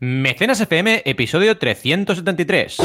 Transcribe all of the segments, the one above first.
Mecenas FM, episodio 373.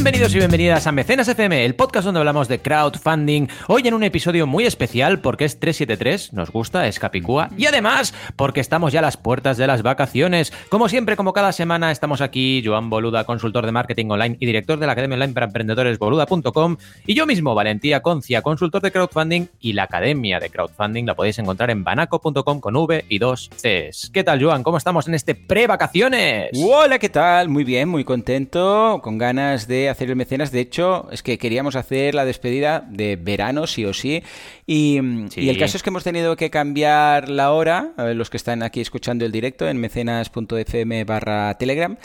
Bienvenidos y bienvenidas a Mecenas FM, el podcast donde hablamos de crowdfunding. Hoy en un episodio muy especial porque es 373, nos gusta, es Capicúa, y además porque estamos ya a las puertas de las vacaciones. Como siempre, como cada semana, estamos aquí, Joan Boluda, consultor de marketing online y director de la Academia Online para Emprendedores, boluda.com, y yo mismo, Valentía Concia, consultor de crowdfunding, y la Academia de Crowdfunding la podéis encontrar en banaco.com con V y dos Cs. ¿Qué tal, Joan? ¿Cómo estamos en este pre-vacaciones? Hola, ¿qué tal? Muy bien, muy contento, con ganas de hacer el mecenas. De hecho, es que queríamos hacer la despedida de verano, sí o sí. Y, y el caso es que hemos tenido que cambiar la hora, a ver, los que están aquí escuchando el directo en mecenas.fm barra telegram,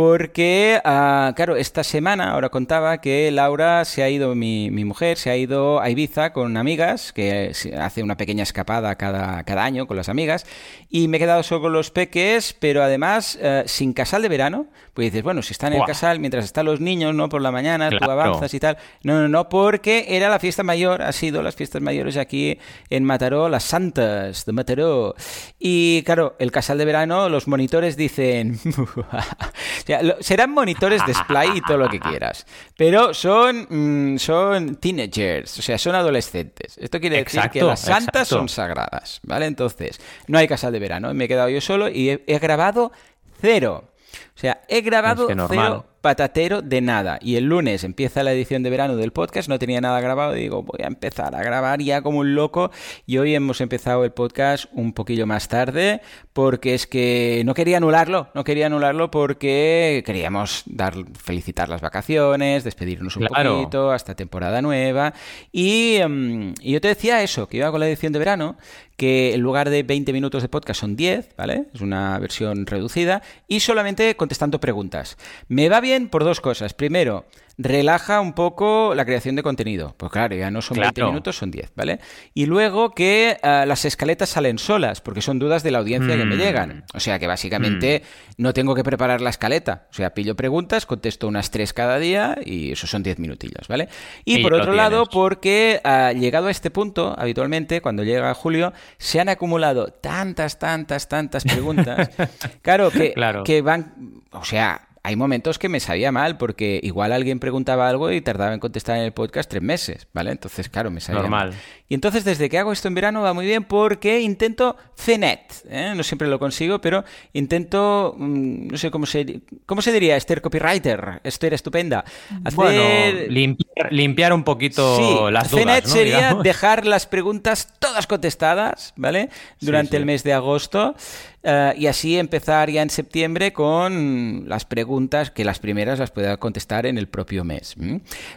porque, ah, claro, esta semana, ahora contaba que Laura se ha ido, mi, mi mujer, se ha ido a Ibiza con amigas, que hace una pequeña escapada cada, cada año con las amigas, y me he quedado solo con los peques, pero además eh, sin casal de verano, pues dices, bueno, si están en el casal mientras están los niños, ¿no? Por la mañana, tú avanzas y tal. No, no, no, porque era la fiesta mayor, ha sido las fiestas mayores aquí en Mataró, las Santas de Mataró. Y claro, el casal de verano, los monitores dicen... o sea, lo- serán monitores de Splay y todo lo que quieras, pero son, mm, son teenagers, o sea, son adolescentes. Esto quiere decir que las santas exacto. son sagradas, ¿vale? Entonces, no hay casal de verano, me he quedado yo solo y he, he grabado cero. O sea, he grabado Es que normal. cero patatero de nada. Y el lunes empieza la edición de verano del podcast, no tenía nada grabado y digo, voy a empezar a grabar ya como un loco. Y hoy hemos empezado el podcast un poquillo más tarde porque es que no quería anularlo, no quería anularlo porque queríamos dar, felicitar las vacaciones, despedirnos un Claro. poquito hasta temporada nueva. Y, mm, y yo te decía eso, que iba con la edición de verano, que en lugar de 20 minutos de podcast son 10, ¿vale? Es una versión reducida y solamente contestando preguntas. Me va bien por dos cosas. Primero, relaja un poco la creación de contenido. Pues claro, ya no son 20 Claro. minutos, son 10, ¿vale? Y luego que ah, las escaletas salen solas, porque son dudas de la audiencia que me Mm. llegan. O sea que básicamente no tengo que preparar la escaleta. O sea, pillo preguntas, contesto unas 3 cada día y eso son 10 minutillos, ¿vale? Y, Y por otro lado, porque ah, llegado a este punto, habitualmente, cuando llega julio, se han acumulado tantas, tantas, tantas preguntas. claro, que, Claro. que van. O sea. Hay momentos que me sabía mal porque igual alguien preguntaba algo y tardaba en contestar en el podcast tres meses, ¿vale? Entonces, claro, me sabía Normal. mal. Y entonces, desde que hago esto en verano va muy bien porque intento CNET. ¿eh? No siempre lo consigo, pero intento, mm, no sé cómo se, cómo se diría, Esther Copywriter, Esther estupenda. Hacer... Bueno, limpiar, limpiar un poquito Sí, las dudas, CNET ¿no? sería Digamos. dejar las preguntas todas contestadas, ¿vale? Durante sí. el mes de agosto. eh, y así empezar ya en septiembre con las preguntas que las primeras las pueda contestar en el propio mes.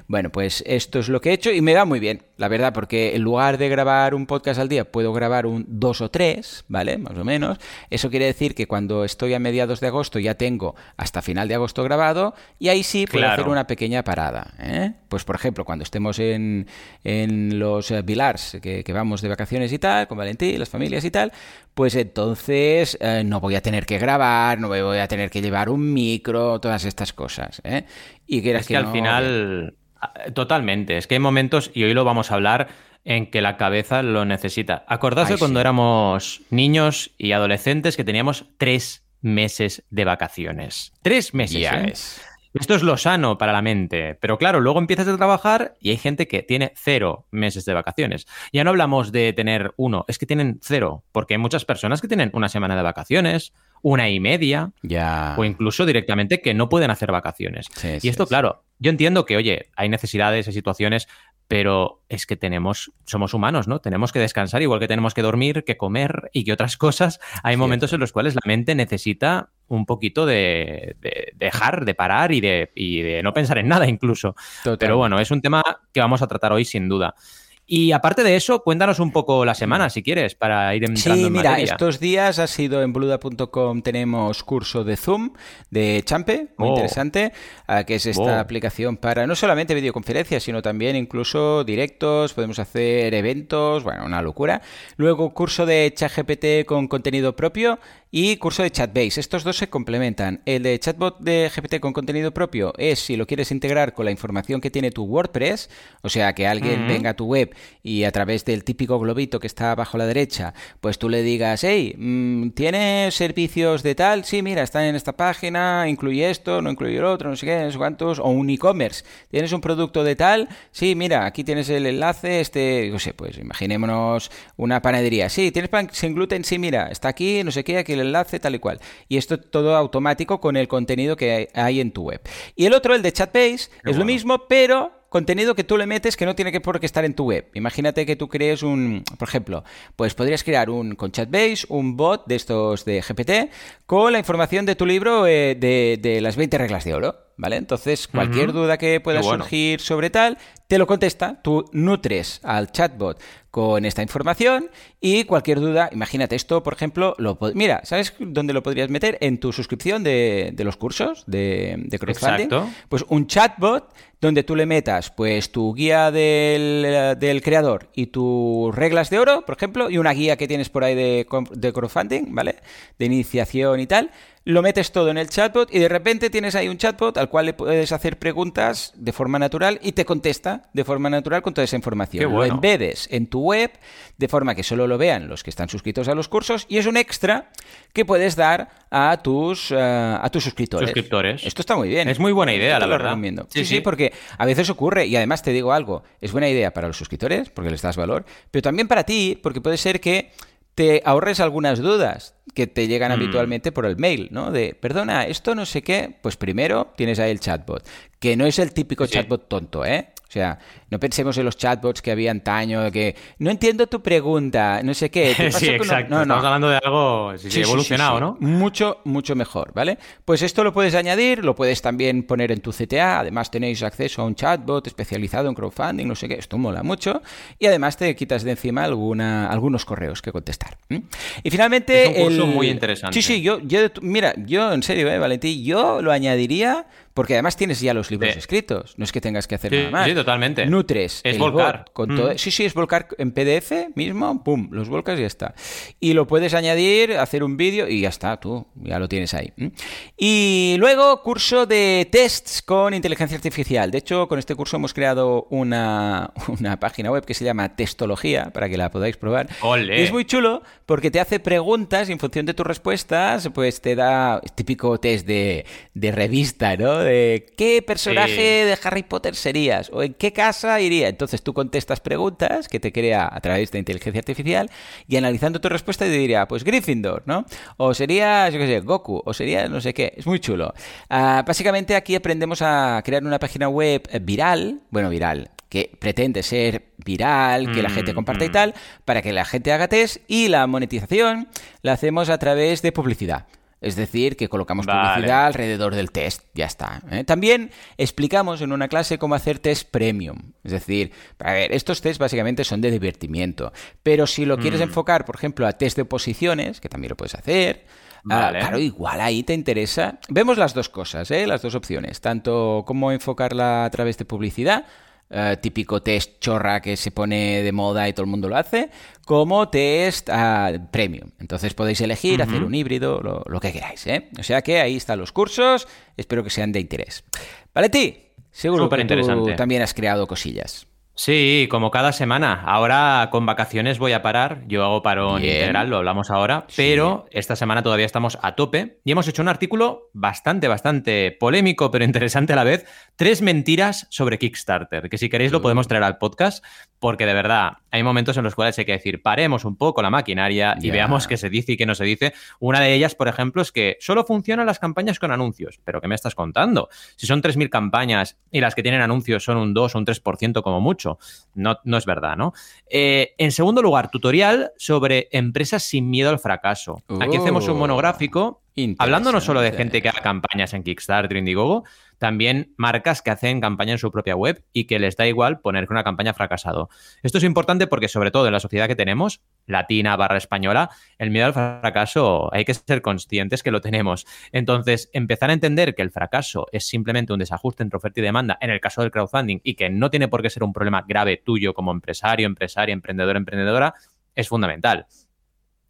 Bueno, pues esto es lo que he hecho y me va muy bien, la verdad, porque en lugar de grabar un podcast al día, puedo grabar un dos o tres, ¿vale? Más o menos. Eso quiere decir que cuando estoy a mediados de agosto ya tengo hasta final de agosto grabado y ahí sí puedo Claro. hacer una pequeña parada. ¿eh? Pues, por ejemplo, cuando estemos en, en los eh, Vilars, que, que vamos de vacaciones y tal, con Valentín, las familias y tal, pues entonces eh, no voy a tener que grabar, no voy a tener que llevar un micro, todas estas cosas. ¿eh? Y Es que al no, final, totalmente, es que hay momentos, y hoy lo vamos a hablar, en que la cabeza lo necesita. De cuando sí. éramos niños y adolescentes que teníamos tres meses de vacaciones. Tres meses. ¿eh? ves. Esto es lo sano para la mente, pero claro, luego empiezas a trabajar y hay gente que tiene cero meses de vacaciones. Ya no hablamos de tener uno, es que tienen cero, porque hay muchas personas que tienen una semana de vacaciones, una y media, o incluso directamente que no pueden hacer vacaciones. Sí, y esto, sí. claro, yo entiendo que, oye, hay necesidades, hay situaciones, pero es que tenemos, somos humanos, ¿no? Tenemos que descansar, igual que tenemos que dormir, que comer y que otras cosas. Hay momentos en los cuales la mente necesita un poquito de, de dejar, de parar y de, y de no pensar en nada incluso. Total. Pero bueno, es un tema que vamos a tratar hoy sin duda. Y aparte de eso, cuéntanos un poco la semana, si quieres, para ir entrando sí, mira, estos días ha sido en bluda.com tenemos curso de Zoom de Champe, muy oh. interesante, que es esta oh. aplicación para no solamente videoconferencias, sino también incluso directos, podemos hacer eventos, bueno, una locura. Luego curso de ChatGPT con contenido propio y curso de Chatbase. Estos dos se complementan. El de chatbot de GPT con contenido propio es si lo quieres integrar con la información que tiene tu WordPress, o sea, que alguien venga a tu web y a través del típico globito que está abajo a la derecha, pues tú le digas, hey, mm, ¿tienes servicios de tal? Sí, mira, están en esta página, incluye esto, no incluye el otro, no sé qué, no sé cuántos, o un e-commerce. ¿Tienes un producto de tal? Sí, mira, aquí tienes el enlace, este, no sé, pues imaginémonos una panadería. Sí, ¿tienes pan sin gluten? Sí, mira, está aquí, no sé qué, aquí enlace, tal y cual. Y esto todo automático con el contenido que hay en tu web. Y el otro, el de Chatbase, es lo mismo, pero contenido que tú le metes que no tiene que por qué estar en tu web. Imagínate que tú crees un, por ejemplo, pues podrías crear un con Chatbase, un bot de estos de GPT con la información de tu libro eh, de, de, las 20 reglas de oro. ¿Vale? Entonces, cualquier duda que pueda surgir sobre tal, te lo contesta, tú nutres al chatbot con esta información y cualquier duda, imagínate esto, por ejemplo, lo mira, ¿sabes dónde lo podrías meter? En tu suscripción de, los cursos de, de crowdfunding. Pues un chatbot donde tú le metas pues tu guía del, del, creador y tus reglas de oro, por ejemplo, y una guía que tienes por ahí de, de crowdfunding, ¿vale? De iniciación y tal lo metes todo en el chatbot y de repente tienes ahí un chatbot al cual le puedes hacer preguntas de forma natural y te contesta de forma natural con toda esa información. Lo embedes en tu web de forma que solo lo vean los que están suscritos a los cursos y es un extra que puedes dar a tus, eh, a tus suscriptores. suscriptores. Esto está muy bien. Es muy buena idea, la verdad. Sí, sí, porque a veces ocurre y además te digo algo, es buena idea para los suscriptores porque les das valor, pero también para ti porque puede ser que te ahorres algunas dudas que te llegan mm. habitualmente por el mail, ¿no? De, perdona, esto no sé qué. Pues primero tienes ahí el chatbot, que no es el típico chatbot tonto, ¿eh? O sea, no pensemos en los chatbots que había antaño, que no entiendo tu pregunta, no sé qué. sí, exacto. No, Estamos hablando de algo evolucionado, ¿no? Mucho, mucho mejor, ¿vale? Pues esto lo puedes añadir, lo puedes también poner en tu CTA. Además, tenéis acceso a un chatbot especializado en crowdfunding, no sé qué. Esto mola mucho. Y además te quitas de encima alguna, algunos correos que contestar. Y finalmente. Es un curso muy interesante. Sí, sí, yo, yo, mira, yo en serio, ¿eh, Valentín? Yo lo añadiría porque además tienes ya los libros escritos, no es que tengas que hacer nada más. Sí, totalmente. Nutres. Es volcar. con todo... Mm. Sí, sí, es volcar en PDF mismo, pum, los volcas y ya está. Y lo puedes añadir, hacer un vídeo y ya está, tú, ya lo tienes ahí. Y luego, curso de tests con inteligencia artificial. De hecho, con este curso hemos creado una, una página web que se llama Testología, para que la podáis probar. es muy chulo porque te hace preguntas y en función de tus respuestas, pues te da típico test de, de revista, ¿no? De qué personaje de Harry Potter serías o en qué casa iría. Entonces tú contestas preguntas que te crea a través de inteligencia artificial y analizando tu respuesta te diría, pues Gryffindor, ¿no? O sería, yo qué sé, Goku, o sería no sé qué. Es muy chulo. Ah, básicamente aquí aprendemos a crear una página web viral, bueno, viral, que pretende ser viral, que la gente mm, comparta y mm. tal, para que la gente haga test y la monetización la hacemos a través de publicidad. Es decir, que colocamos publicidad alrededor del test. Ya está. ¿eh? También explicamos en una clase cómo hacer test premium. Es decir, a ver, estos tests básicamente son de divertimiento. Pero si lo quieres mm. enfocar, por ejemplo, a test de posiciones, que también lo puedes hacer, ah, claro, igual ahí te interesa. Vemos las dos cosas, ¿eh? las dos opciones. Tanto cómo enfocarla a través de publicidad eh, típico test chorra que se pone de moda y todo el mundo lo hace, como test uh, premium. Entonces podéis elegir, hacer un híbrido, lo, que queráis. ¿eh? O sea que ahí están los cursos, espero que sean de interés. Vale, ti, seguro que tú también has creado cosillas. Sí, como cada semana. Ahora con vacaciones voy a parar. Yo hago parón integral, lo hablamos ahora. Pero esta semana todavía estamos a tope y hemos hecho un artículo bastante, bastante polémico, pero interesante a la vez. Tres mentiras sobre Kickstarter. Que si queréis lo podemos traer al podcast, porque de verdad hay momentos en los cuales hay que decir, paremos un poco la maquinaria y veamos qué se dice y qué no se dice. Una de ellas, por ejemplo, es que solo funcionan las campañas con anuncios. ¿Pero qué me estás contando? Si son 3.000 campañas y las que tienen anuncios son un 2 o un 3% como mucho no, no es verdad, ¿no? Eh, en segundo lugar, tutorial sobre empresas sin miedo al fracaso. Aquí hacemos un oh, monográfico hablando no solo de gente que haga campañas en Kickstarter, Indiegogo, también marcas que hacen campaña en su propia web y que les da igual poner que una campaña fracasado. Esto es importante porque, sobre todo en la sociedad que tenemos, latina barra española, el miedo al fracaso hay que ser conscientes que lo tenemos. Entonces, empezar a entender que el fracaso es simplemente un desajuste entre oferta y demanda en el caso del crowdfunding y que no tiene por qué ser un problema grave tuyo como empresario, empresaria, emprendedor, emprendedora, es fundamental.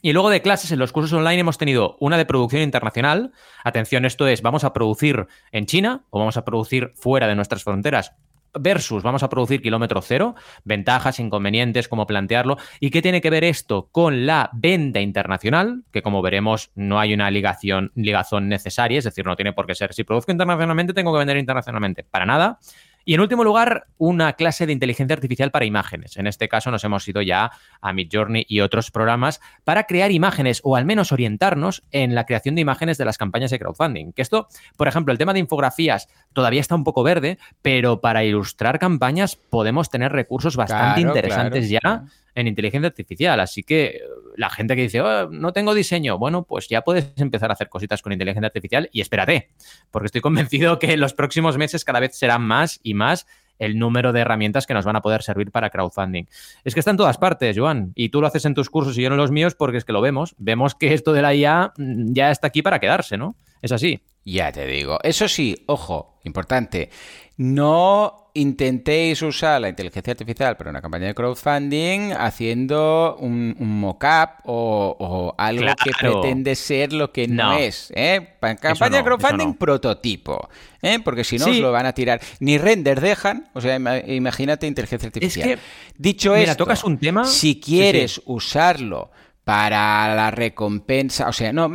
Y luego de clases, en los cursos online hemos tenido una de producción internacional. Atención, esto es, vamos a producir en China o vamos a producir fuera de nuestras fronteras versus vamos a producir kilómetro cero, ventajas, inconvenientes, cómo plantearlo. ¿Y qué tiene que ver esto con la venta internacional? Que como veremos no hay una ligación, ligazón necesaria, es decir, no tiene por qué ser. Si produzco internacionalmente, tengo que vender internacionalmente. Para nada. Y en último lugar, una clase de inteligencia artificial para imágenes. En este caso nos hemos ido ya a Midjourney y otros programas para crear imágenes o al menos orientarnos en la creación de imágenes de las campañas de crowdfunding. Que esto, por ejemplo, el tema de infografías todavía está un poco verde, pero para ilustrar campañas podemos tener recursos bastante interesantes ya en inteligencia artificial. Así que la gente que dice, oh, no tengo diseño, bueno, pues ya puedes empezar a hacer cositas con inteligencia artificial y espérate, porque estoy convencido que en los próximos meses cada vez serán más y más el número de herramientas que nos van a poder servir para crowdfunding. Es que está en todas partes, Joan, y tú lo haces en tus cursos y yo en los míos porque es que lo vemos. Vemos que esto de la IA mm, ya está aquí para quedarse, ¿no? Es así. Ya te digo. Eso sí, ojo, importante. No intentéis usar la inteligencia artificial para una campaña de crowdfunding haciendo un, mock-up o, algo que pretende ser lo que no, es. ¿eh? campaña de crowdfunding prototipo, ¿eh? porque si no os lo van a tirar. Ni render dejan, o sea, imagínate inteligencia artificial. Dicho esto, tocas un tema. Si quieres usarlo para la recompensa, o sea, no,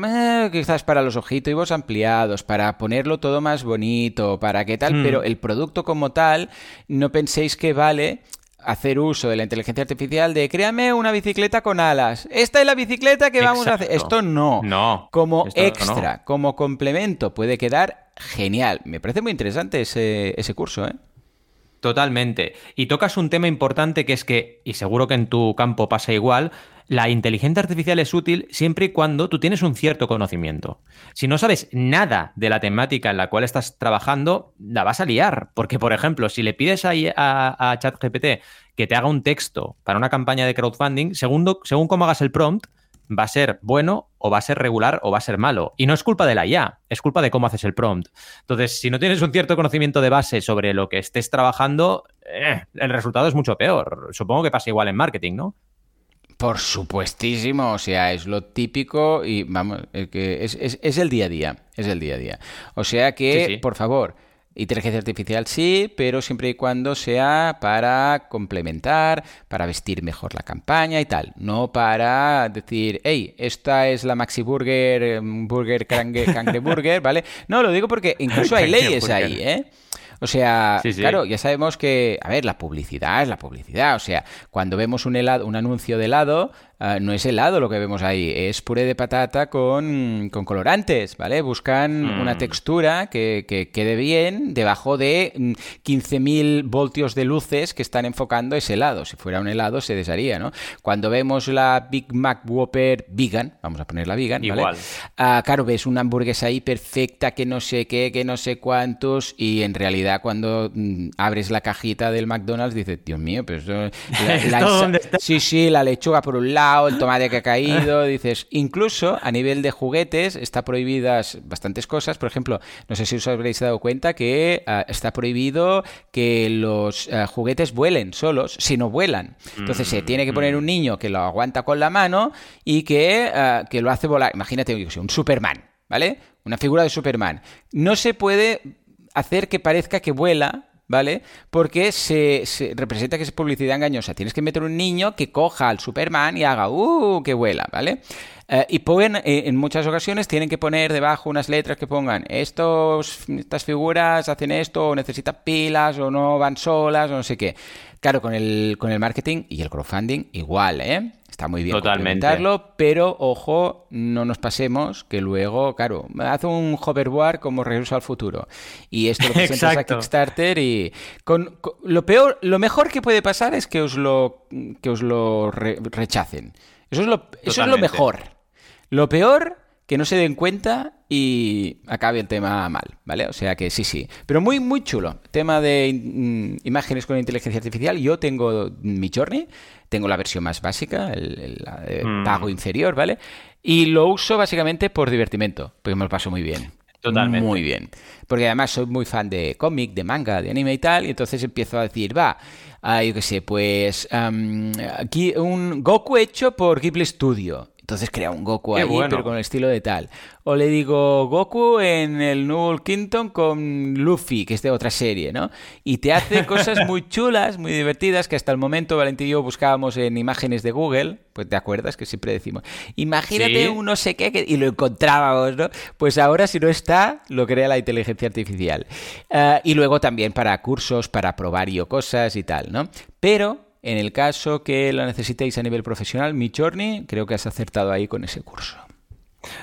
quizás para los objetivos ampliados, para ponerlo todo más bonito, para qué tal, hmm. pero el producto como tal, no penséis que vale hacer uso de la inteligencia artificial de créame una bicicleta con alas. Esta es la bicicleta que vamos a hacer. Esto no. No. Como extra, como complemento, puede quedar genial. Me parece muy interesante ese, ese curso, ¿eh? Totalmente. Y tocas un tema importante que es que, y seguro que en tu campo pasa igual, la inteligencia artificial es útil siempre y cuando tú tienes un cierto conocimiento. Si no sabes nada de la temática en la cual estás trabajando, la vas a liar. Porque, por ejemplo, si le pides a, a, ChatGPT que te haga un texto para una campaña de crowdfunding, según, según cómo hagas el prompt, va a ser bueno o va a ser regular o va a ser malo. Y no es culpa de la IA, es culpa de cómo haces el prompt. Entonces, si no tienes un cierto conocimiento de base sobre lo que estés trabajando, eh, el resultado es mucho peor. Supongo que pasa igual en marketing, ¿no? Por supuestísimo, o sea, es lo típico y vamos, es, que es, es, el día a día, es el día a día. O sea que, por favor, inteligencia artificial sí, pero siempre y cuando sea para complementar, para vestir mejor la campaña y tal, no para decir, hey, esta es la Maxi Burger, mm, Burger Cangre Burger, ¿vale? No, lo digo porque incluso hay leyes ahí, ¿eh? O sea, claro, ya sabemos que, a ver, la publicidad es la publicidad. O sea, cuando vemos un helado, un anuncio de helado, Ah, no es helado lo que vemos ahí, es puré de patata con, colorantes, ¿vale? Buscan mm. una textura que, quede bien debajo de 15.000 mm, voltios de luces que están enfocando ese helado. Si fuera un helado se desharía, ¿no? Cuando vemos la Big Mac Whopper vegan, vamos a ponerla vegan, ¿vale? Igual. Ah, claro, ves una hamburguesa ahí perfecta que no sé qué, que no sé cuántos y en realidad cuando mm, abres la cajita del McDonald's dices, Dios mío, pero eso, sí, sí, la lechuga por un lado el tomate que ha caído, dices, incluso a nivel de juguetes está prohibidas bastantes cosas, por ejemplo, no sé si os habréis dado cuenta que ah, está prohibido que los ah, juguetes vuelen solos, si no vuelan. Entonces se tiene que poner un niño que lo aguanta con la mano y que, ah, que lo hace volar. Imagínate un Superman, ¿vale? Una figura de Superman. No se puede hacer que parezca que vuela ¿vale? Porque se, representa que es publicidad engañosa. Tienes que meter un niño que coja al Superman y haga, ¡uh! que vuela, ¿vale? Eh, y pueden, eh, en muchas ocasiones tienen que poner debajo unas letras que pongan estos, estas figuras hacen esto, o necesitan pilas, o no van solas, o no sé qué. Claro, con el, con el marketing y el crowdfunding igual, ¿eh? Está muy bien Totalmente. pero ojo, no nos pasemos que luego, claro, hace un hoverboard como Regreso al Futuro. Y esto lo presentas a Kickstarter y con, lo peor, lo mejor que puede pasar es que os lo, que os lo rechacen. Eso es lo, eso es lo mejor. Lo peor que no se den cuenta y acabe el tema mal, ¿vale? O sea que sí, sí. Pero muy, muy chulo. Tema de mm, imágenes con inteligencia artificial. Yo tengo mi Journey, tengo la versión más básica, el, mm. pago inferior, ¿vale? Y lo uso básicamente por divertimento, porque me lo paso muy bien. Totalmente. Muy bien. Porque además soy muy fan de cómic, de manga, de anime y tal, y entonces empiezo a decir, va, ah, yo qué sé, pues aquí un Goku hecho por Ghibli Studio. Entonces crea un Goku ahí, pero con el estilo de tal. O le digo Goku en el Null Kingdom con Luffy, que es de otra serie, ¿no? Y te hace cosas muy chulas, muy divertidas, que hasta el momento Valentín y yo buscábamos en imágenes de Google. Pues te acuerdas que siempre decimos, imagínate un no sé qué, y lo encontrábamos, ¿no? Pues ahora si no está, lo crea la inteligencia artificial. Ah, y luego también para cursos, para probar yo cosas y tal, ¿no? Pero en el caso que lo necesitéis a nivel profesional, mi Journey, creo que has acertado ahí con ese curso.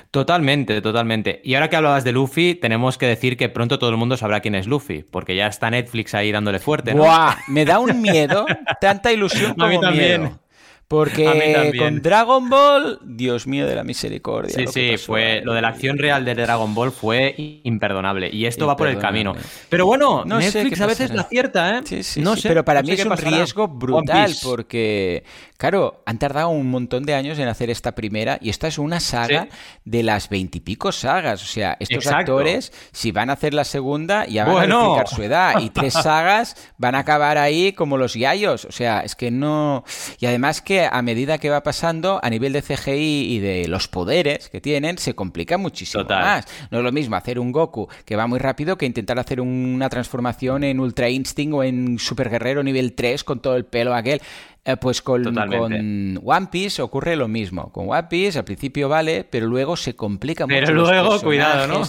Totalmente, totalmente. Y ahora que hablabas de Luffy, tenemos que decir que pronto todo el mundo sabrá quién es Luffy, porque ya está Netflix ahí dándole fuerte. ¿no? Me da un miedo, tanta ilusión como a mí también. miedo. Porque con Dragon Ball, Dios mío de la misericordia. Sí, sí, fue lo de la acción real de Dragon Ball fue imperdonable. Y esto va por el camino. Pero bueno, no Netflix a veces la acierta, ¿eh? Sí, sí, no Sé, pero para mí es un riesgo brutal porque, claro, han tardado un montón de años en hacer esta primera y esta es una saga de las veintipico sagas. O sea, estos actores, si van a hacer la segunda, ya van a explicar su edad. Y tres sagas van a acabar ahí como los yayos. O sea, es que no. Y además que a medida que va pasando, a nivel de CGI y de los poderes que tienen, se complica muchísimo más. No es lo mismo hacer un Goku que va muy rápido que intentar hacer una transformación en Ultra Instinct o en Super Guerrero nivel 3 con todo el pelo aquel. Eh, pues con, con, One Piece ocurre lo mismo. Con One Piece al principio vale, pero luego se complica mucho. Pero luego, cuidado, ¿no?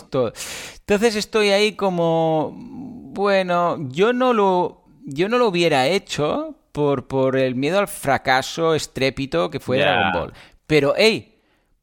Entonces estoy ahí como, bueno, yo no lo, yo no lo hubiera hecho por, por el miedo al fracaso estrépito que fue Dragon Ball. Pero, hey,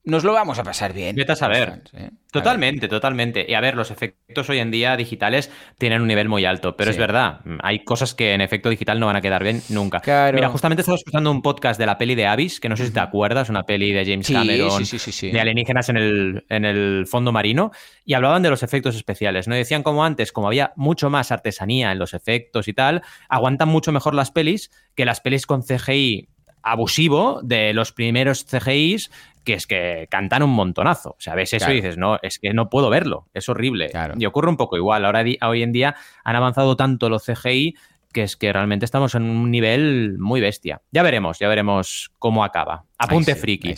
nos lo vamos a pasar bien. Vete a saber. ¿eh? Totalmente, totalmente. Y a ver, los efectos hoy en día digitales tienen un nivel muy alto, pero es verdad, hay cosas que en efecto digital no van a quedar bien nunca. Mira, justamente estaba escuchando un podcast de la peli de Abyss, que no sé si te acuerdas, una peli de James Cameron de alienígenas en el, en el fondo marino, y hablaban de los efectos especiales, ¿no? decían como antes, como había mucho más artesanía en los efectos y tal, aguantan mucho mejor las pelis que las pelis con CGI abusivo de los primeros CGIs que es que cantan un montonazo. O sea, ves eso y dices, no, es que no puedo verlo, es horrible. Y ocurre un poco igual. Ahora, hoy en día han avanzado tanto los CGI que es que realmente estamos en un nivel muy bestia. Ya veremos, ya veremos cómo acaba. Apunte friki.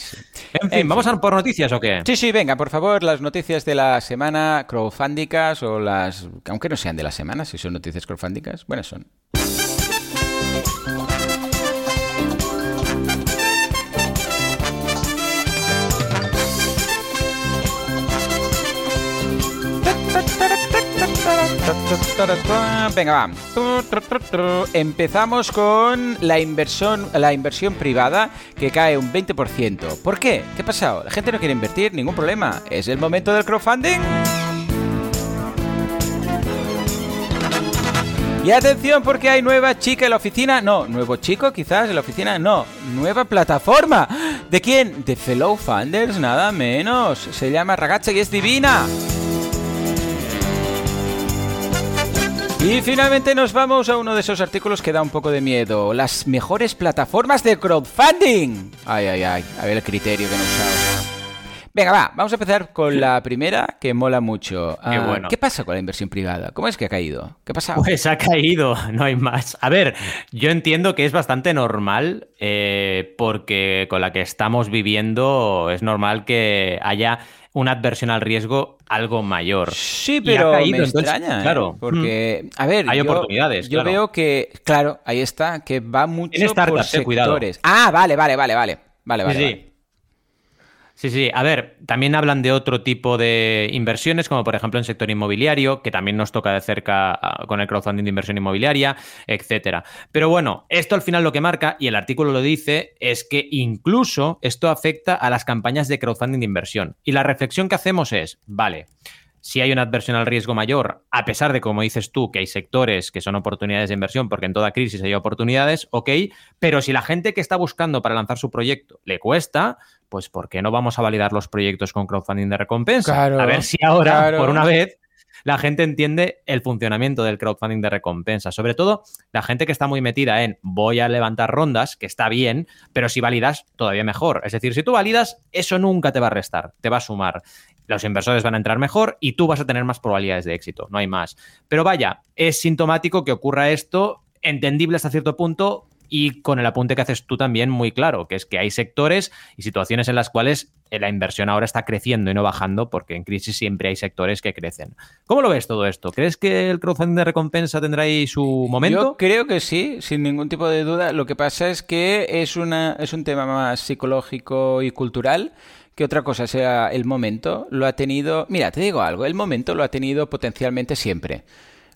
En fin, ¿vamos a por noticias o qué? Sí, sí, venga, por favor, las noticias de la semana crowdfundicas o las... Aunque no sean de la semana, si son noticias crowdfundicas, buenas son. Venga, va. Empezamos con la inversión, la inversión privada que cae un 20%. ¿Por qué? ¿Qué ha pasado? La gente no quiere invertir, ningún problema. ¿Es el momento del crowdfunding? Y atención porque hay nueva chica en la oficina. No, nuevo chico quizás en la oficina. No, nueva plataforma. ¿De quién? De Fellow Funders, nada menos. Se llama Ragazza y es divina. Y finalmente nos vamos a uno de esos artículos que da un poco de miedo. Las mejores plataformas de crowdfunding. Ay, ay, ay. A ver el criterio que nos usamos. Venga, va, vamos a empezar con la primera que mola mucho. Qué, ah, bueno. ¿Qué pasa con la inversión privada? ¿Cómo es que ha caído? ¿Qué pasa? Pues ha caído, no hay más. A ver, yo entiendo que es bastante normal eh, porque con la que estamos viviendo es normal que haya una adversión al riesgo algo mayor. Sí, pero me extraña, ¿eh? claro, porque a ver, hay oportunidades. Yo veo que, claro, ahí está, que va mucho por eh, sectores. Ah, vale, vale, vale, vale, vale, vale. vale. Sí, sí. A ver, también hablan de otro tipo de inversiones, como por ejemplo en sector inmobiliario, que también nos toca de cerca ah, con el crowdfunding de inversión inmobiliaria, etcétera. Pero bueno, esto al final lo que marca, y el artículo lo dice, es que incluso esto afecta a las campañas de crowdfunding de inversión. Y la reflexión que hacemos es, vale, si hay una adversión al riesgo mayor, a pesar de, como dices tú, que hay sectores que son oportunidades de inversión, porque en toda crisis hay oportunidades, ok, pero si la gente que está buscando para lanzar su proyecto le cuesta, pues ¿por qué no vamos a validar los proyectos con crowdfunding de recompensa? a ver si ahora, por una vez, la gente entiende el funcionamiento del crowdfunding de recompensa. Sobre todo la gente que está muy metida en voy a levantar rondas, que está bien, pero si validas, todavía mejor. Es decir, si tú validas, eso nunca te va a restar, te va a sumar los inversores van a entrar mejor y tú vas a tener más probabilidades de éxito, no hay más. Pero vaya, es sintomático que ocurra esto, entendible hasta cierto punto y con el apunte que haces tú también muy claro, que es que hay sectores y situaciones en las cuales la inversión ahora está creciendo y no bajando, porque en crisis siempre hay sectores que crecen. ¿Cómo lo ves todo esto? ¿Crees que el crowdfunding de recompensa tendrá ahí su momento? Yo creo que sí, sin ningún tipo de duda. Lo que pasa es que es, una, es un tema más psicológico y cultural que otra cosa sea el momento, lo ha tenido... Mira, te digo algo, el momento lo ha tenido potencialmente siempre.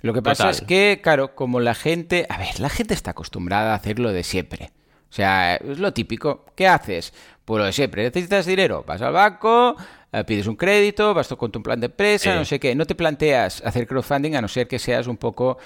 Lo que pasa es que, claro, como la gente... A ver, la gente está acostumbrada a hacerlo de siempre. O sea, es lo típico. ¿Qué haces? Pues lo de siempre. ¿Necesitas dinero? Vas al banco, eh, pides un crédito, vas con tu plan de empresa, no sé qué. No te planteas hacer crowdfunding a no ser que seas un poco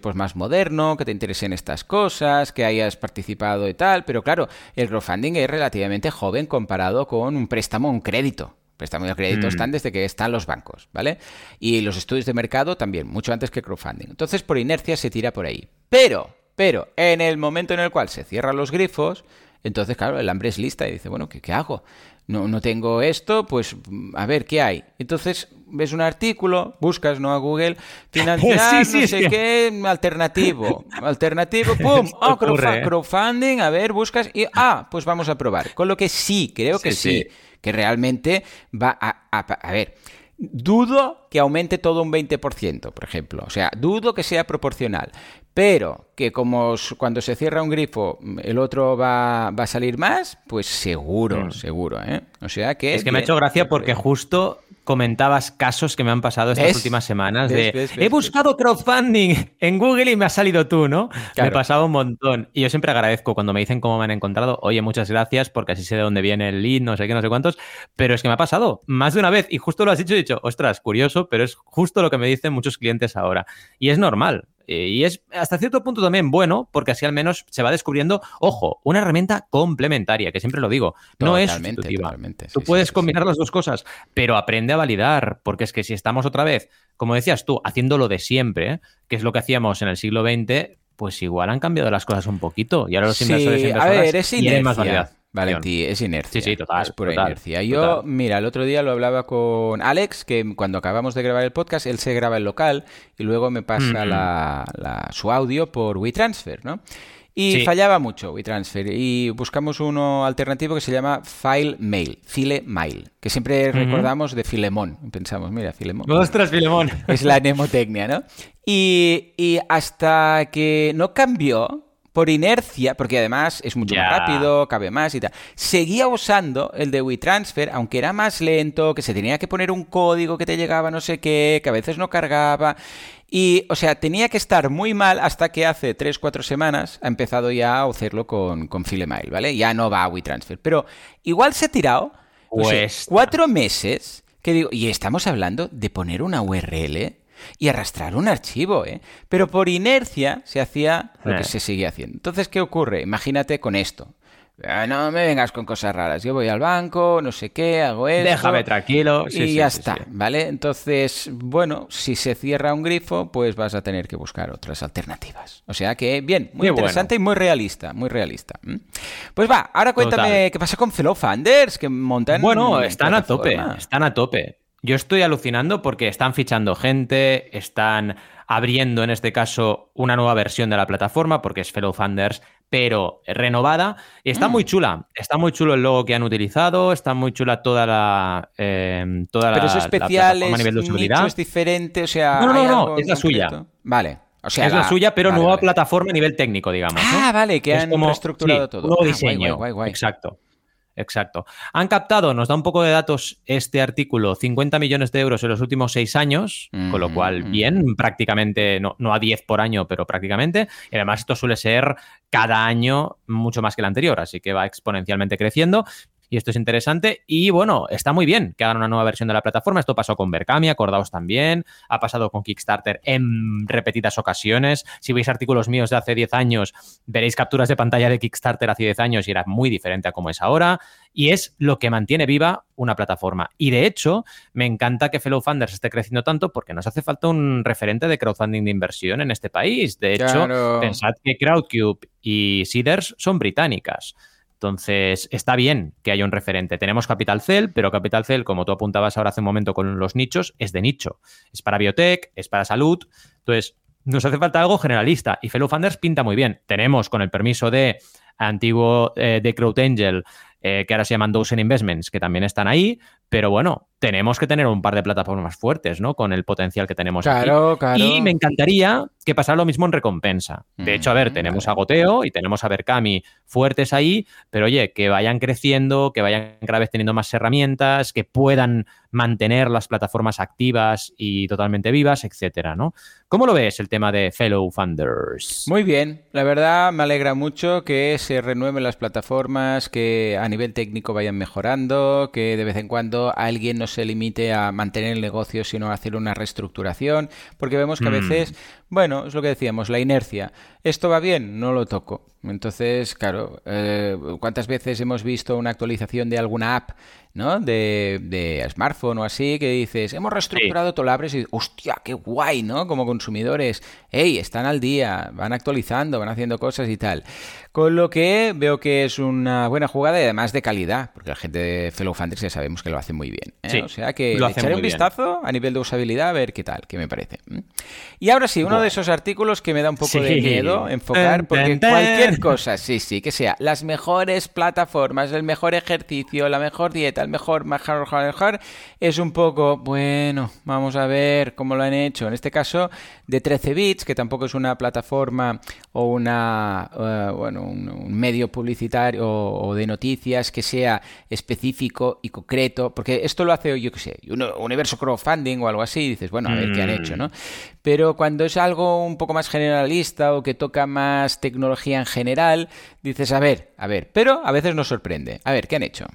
pues más moderno, que te interesen estas cosas, que hayas participado y tal. Pero claro, el crowdfunding es relativamente joven comparado con un préstamo o un crédito. Préstamo de crédito mm. están desde que están los bancos, ¿vale? Y los estudios de mercado también, mucho antes que crowdfunding. Entonces, por inercia se tira por ahí. Pero, pero, en el momento en el cual se cierran los grifos, entonces, claro, el hambre es lista y dice, bueno, ¿qué, qué hago? no, no tengo esto, pues a ver qué hay. Entonces ves un artículo, buscas no a Google, financiar, no sé qué, alternativo, alternativo, ¡pum! Oh, crowdfunding, a ver, buscas y, ah, pues vamos a probar. Con lo que sí, creo que sí, que realmente va a, a, a ver. Dudo que aumente todo un 20%, por ejemplo. O sea, dudo que sea proporcional. Pero que como cuando se cierra un grifo el otro va, a salir más, pues seguro, mm. seguro. ¿eh? O sea que... Es que me ha hecho gracia porque justo comentabas casos que me han pasado estas últimas semanas de he buscado crowdfunding en Google y me ha salido tú, ¿no? Me ha pasado un montón. Y yo siempre agradezco cuando me dicen cómo me han encontrado, oye, muchas gracias porque así sé de dónde viene el lead, no sé qué, no sé cuántos, pero es que me ha pasado más de una vez y justo lo has dicho y he dicho, ostras, curioso, pero es justo lo que me dicen muchos clientes ahora. Y es normal. Eh, y es hasta cierto punto también bueno, porque así al menos se va descubriendo, ojo, una herramienta complementaria, que siempre lo digo, no es sustitutiva. Tú puedes combinar las dos cosas, pero aprende a validar, porque es que si estamos otra vez, como decías tú, haciendo lo de siempre, que es lo que hacíamos en el siglo XX, pues igual han cambiado las cosas un poquito y ahora los inversores, inversoras tienen más validad. Valentí, es inercia. Sí, sí, total. Es pura inercia. Yo, mira, el otro día lo hablaba con Alex, que cuando acabamos de grabar el podcast, él se graba el local y luego me pasa la, su audio por WeTransfer, ¿no? Y fallaba mucho WeTransfer. Y buscamos uno alternativo que se llama File Mail, File Mail, que siempre recordamos de Filemón. Pensamos, mira, Filemón. Ostras, Filemón. Es la mnemotecnia, ¿no? Y, y hasta que no cambió, por inercia, porque además es mucho más rápido, cabe más y tal, seguía usando el de WeTransfer, aunque era más lento, que se tenía que poner un código que te llegaba no sé qué, que a veces no cargaba. Y, o sea, tenía que estar muy mal hasta que hace 3-4 semanas ha empezado ya a hacerlo con, con Filemail, ¿vale? Ya no va a WeTransfer. Pero igual se ha tirado pues cuatro meses que digo, y estamos hablando de poner una URL y arrastrar un archivo, ¿eh? Pero por inercia se hacía lo que eh. se sigue haciendo. Entonces, ¿qué ocurre? Imagínate con esto. Ah, no me vengas con cosas raras. Yo voy al banco, no sé qué, hago esto. Déjame tranquilo. y ya está, ¿vale? Entonces, bueno, si se cierra un grifo, pues vas a tener que buscar otras alternativas. O sea que, bien, muy interesante y muy realista, muy realista. Pues va, ahora cuéntame qué pasa con Fellow Funders, que montan. Bueno, están a tope, están a tope. Yo estoy alucinando porque están fichando gente, están abriendo en este caso una nueva versión de la plataforma porque es Fellow Funders, pero renovada. Y está muy mm. chula. Está muy chulo el logo que han utilizado, está muy chula toda la. Eh, toda pero es especial, es, nivel de es diferente, o sea. No, no, no, es la suya. Vale. O sea, es la, suya, pero nueva plataforma a nivel técnico, digamos. Ah, vale, que han reestructurado todo. Nuevo ah, diseño. Exacto. Exacto. Han captado, nos da un poco de datos este artículo, 50 millones de euros en los últimos seis años, con lo cual bien, prácticamente, no, no, a 10 por año, pero prácticamente. Y además esto suele ser cada año mucho más que el anterior, así que va exponencialmente creciendo. Y esto es interesante. Y bueno, está muy bien que hagan una nueva versión de la plataforma. Esto pasó con Berkami, acordaos también. Ha pasado con Kickstarter en repetidas ocasiones. Si veis artículos míos de hace 10 años, veréis capturas de pantalla de Kickstarter hace 10 años y era muy diferente a como es ahora. Y es lo que mantiene viva una plataforma. Y de hecho, me encanta que Fellow Funders esté creciendo tanto porque nos hace falta un referente de crowdfunding de inversión en este país. De hecho, pensad que Crowdcube y Seeders son británicas. Entonces, está bien que haya un referente. Tenemos Capital Cell, pero Capital Cell, como tú apuntabas ahora hace un momento con los nichos, es de nicho. Es para biotech, es para salud. Entonces, nos hace falta algo generalista. Y Fellow Funders pinta muy bien. Tenemos, con el permiso de antiguo eh, de Crowd Angel, eh, que ahora se llaman Dozen Investments, que también están ahí, pero bueno, tenemos que tener un par de plataformas fuertes, ¿no? Con el potencial que tenemos claro, Claro. Y me encantaría que pasara lo mismo en recompensa. De hecho, a ver, mm, tenemos a Goteo y tenemos a Berkami fuertes ahí, pero oye, que vayan creciendo, que vayan cada vez teniendo más herramientas, que puedan mantener las plataformas activas y totalmente vivas, etcétera, ¿no? ¿Cómo lo ves el tema de Fellow Funders? Muy bien, la verdad me alegra mucho que se renueven las plataformas, que a nivel técnico vayan mejorando, que de vez en cuando alguien no se limite a mantener el negocio, sino a hacer una reestructuración, porque vemos que a mm. veces, bueno, es lo que decíamos, la inercia. Esto va bien, no lo toco. Entonces, claro, eh, ¿cuántas veces hemos visto una actualización de alguna app ¿no? De, de, smartphone o así, que dices, hemos reestructurado sí. abres y hostia, qué guay, ¿no? Como consumidores, hey, están al día, van actualizando, van haciendo cosas y tal. Con lo que veo que es una buena jugada y además de calidad, porque la gente de Fellow Funders ya sabemos que lo hace muy bien. ¿eh? o sea que echaré un vistazo a nivel de usabilidad a ver qué tal, qué me parece. Y ahora sí, uno de esos artículos que me da un poco de miedo enfocar, porque cualquier cosa, sí, sí, que sea las mejores plataformas, el mejor ejercicio, la mejor dieta, el mejor, mejor, mejor, mejor, es un poco, bueno, vamos a ver cómo lo han hecho. En este caso, de 13 bits, que tampoco es una plataforma o una, uh, bueno, un, medio publicitario o, de noticias que sea específico y concreto, porque esto lo hace, yo qué sé, un universo crowdfunding o algo así, dices, bueno, a ver qué han hecho, ¿no? Mm. Pero cuando es algo un poco más generalista o que toca más tecnología en general, dices, a ver, a ver, pero a veces nos sorprende. A ver, ¿qué han hecho?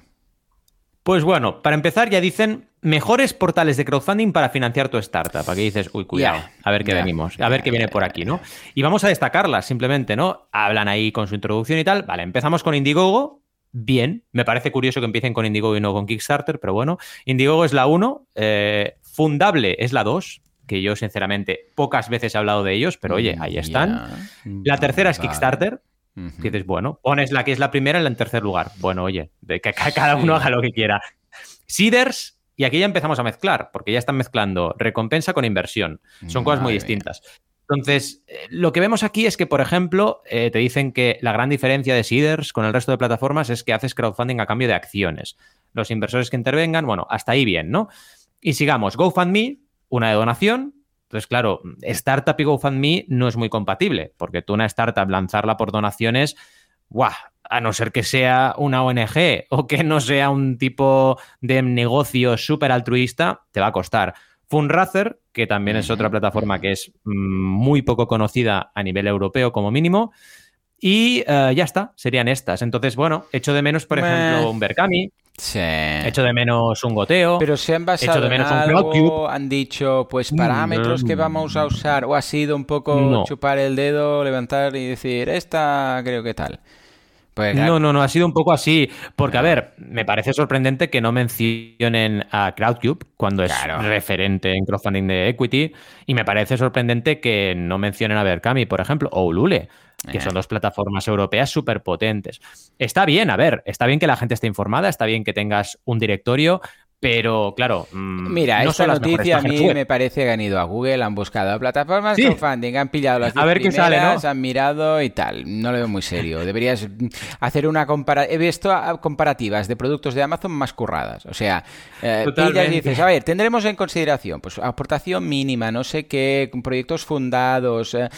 Pues bueno, para empezar ya dicen mejores portales de crowdfunding para financiar tu startup. Aquí dices, uy, cuidado, a ver qué venimos, a ver qué viene por aquí, ¿no? Y vamos a destacarlas simplemente, ¿no? Hablan ahí con su introducción y tal. Vale, empezamos con Indiegogo. Bien, me parece curioso que empiecen con Indiegogo y no con Kickstarter, pero bueno, Indiegogo es la 1, eh, Fundable es la 2, que yo sinceramente pocas veces he hablado de ellos, pero oye, ahí están. La tercera es Kickstarter, dices, bueno, pones la que es la primera en el tercer lugar. Bueno, oye, de que cada uno haga lo que quiera. Seeders, y aquí ya empezamos a mezclar, porque ya están mezclando recompensa con inversión. Son cosas muy distintas. Entonces, eh, lo que vemos aquí es que, por ejemplo, eh, te dicen que la gran diferencia de Seeders con el resto de plataformas es que haces crowdfunding a cambio de acciones. Los inversores que intervengan, bueno, hasta ahí bien, ¿no? Y sigamos, GoFundMe, una de donación, entonces, claro, Startup y GoFundMe no es muy compatible, porque tú una startup lanzarla por donaciones, ¡guau! A no ser que sea una ONG o que no sea un tipo de negocio súper altruista, te va a costar. Fundraiser, que también es otra plataforma que es mm, muy poco conocida a nivel europeo como mínimo, y eh, ya está, serían estas. Entonces, bueno, echo de menos, por ejemplo, un Berkami, Sí. Hecho de menos un goteo. Pero se han basado de menos en algo, han dicho, pues mm, parámetros que vamos a usar, o ha sido un poco chupar el dedo, levantar y decir, esta creo que tal. Pues, no, no, no, ha sido un poco así. Porque, a ver, me parece sorprendente que no mencionen a Crowdcube cuando es referente en crowdfunding de equity. Y me parece sorprendente que no mencionen a Berkami, por ejemplo, o Ulule que son eh. dos plataformas europeas súper potentes. Está bien, a ver, está bien que la gente esté informada, está bien que tengas un directorio, pero claro, mm, mira, esta noticia a mí me parece que han ido a Google, han buscado plataformas de crowdfunding, han pillado las a ver qué sale, ¿no? han mirado y tal. No lo veo muy serio. Deberías hacer una comparativa. He visto comparativas de productos de Amazon más curradas. O sea, eh, pillas y dices, a ver, tendremos en consideración pues aportación mínima, no sé qué, proyectos fundados, eh,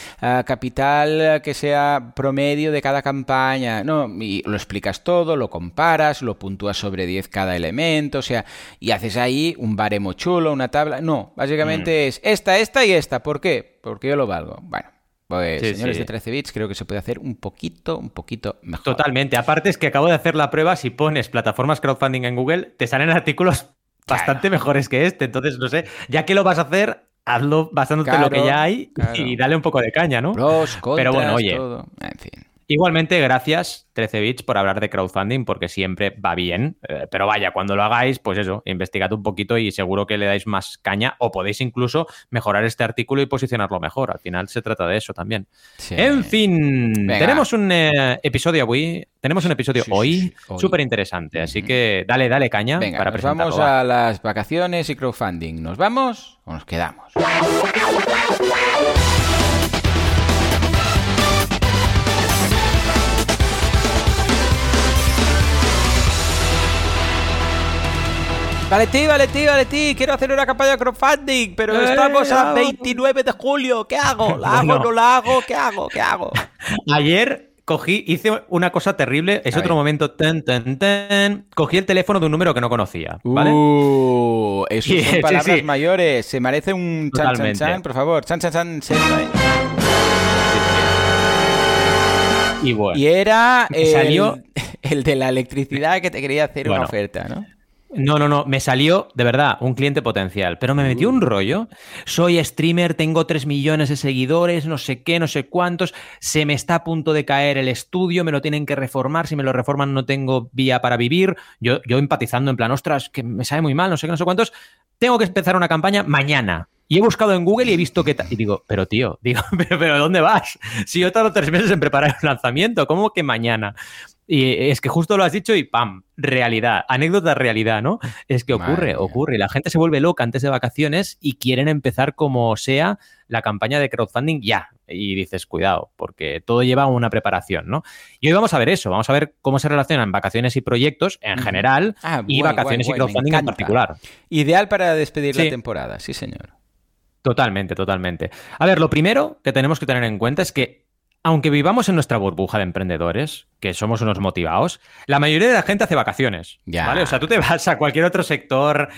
capital que sea promedio de cada campaña. No, y lo explicas todo, lo comparas, lo puntúas sobre 10 cada elemento, o sea, y haces ahí un baremo chulo, una tabla. No, básicamente mm. es esta, esta y esta. ¿Por qué? Porque yo lo valgo. Bueno. Pues, señores de 13 bits, creo que se puede hacer un poquito, un poquito mejor. Totalmente. Aparte es que acabo de hacer la prueba, si pones plataformas crowdfunding en Google, te salen artículos bastante mejores que este. Entonces, no sé, ya que lo vas a hacer, hazlo basándote en lo que ya hay y dale un poco de caña, ¿no? Pero bueno, oye. En fin. Igualmente, gracias 13 bits por hablar de crowdfunding porque siempre va bien. Eh, pero vaya, cuando lo hagáis, pues eso, investigad un poquito y seguro que le dais más caña o podéis incluso mejorar este artículo y posicionarlo mejor. Al final se trata de eso también. En fin, tenemos un eh, episodio hoy, tenemos un episodio hoy súper interesante, así que dale, dale caña Venga, para nos vamos a las vacaciones y crowdfunding. ¿Nos vamos o nos quedamos? Vale, ti, vale, ti, vale, ti. Quiero hacer una campaña de crowdfunding, pero eh, estamos a 29 de julio. ¿Qué hago? ¿La hago? ¿No la hago? ¿Qué hago? ¿Qué hago? Ayer cogí, hice una cosa terrible. Es otro momento. Ten, ten, ten. Cogí el teléfono de un número que no conocía. ¿Vale? Uh, eso son palabras mayores. Se merece un chan, chan, chan, por favor. Chan, chan, chan, Y bueno. Y era el, salió... el de la electricidad que te quería hacer una oferta, ¿no? No, no, no, me salió de verdad un cliente potencial, pero me metió un rollo. Soy streamer, tengo 3 millones de seguidores, no sé qué, no sé cuántos, se me está a punto de caer el estudio, me lo tienen que reformar, si me lo reforman no tengo vía para vivir. Yo, yo empatizando en plan, ostras, que me sabe muy mal, no sé qué, no sé cuántos. Tengo que empezar una campaña mañana. Y he buscado en Google y he visto que... Y digo, pero tío, digo, pero, pero ¿dónde vas? Si yo tardo tres meses en preparar el lanzamiento, ¿cómo que mañana? Y es que justo lo has dicho y ¡pam! Realidad, anécdota realidad, ¿no? Es que ocurre, ocurre. La gente se vuelve loca antes de vacaciones y quieren empezar como sea la campaña de crowdfunding ya. Y dices, cuidado, porque todo lleva una preparación, ¿no? Y hoy vamos a ver eso, vamos a ver cómo se relacionan vacaciones y proyectos en general ah, y vacaciones y crowdfunding en particular. Ideal para despedir la temporada, sí, señor. Totalmente, totalmente. A ver, lo primero que tenemos que tener en cuenta es que aunque vivamos en nuestra burbuja de emprendedores, que somos unos motivados, la mayoría de la gente hace vacaciones, ¿vale? O sea, tú te vas a cualquier otro sector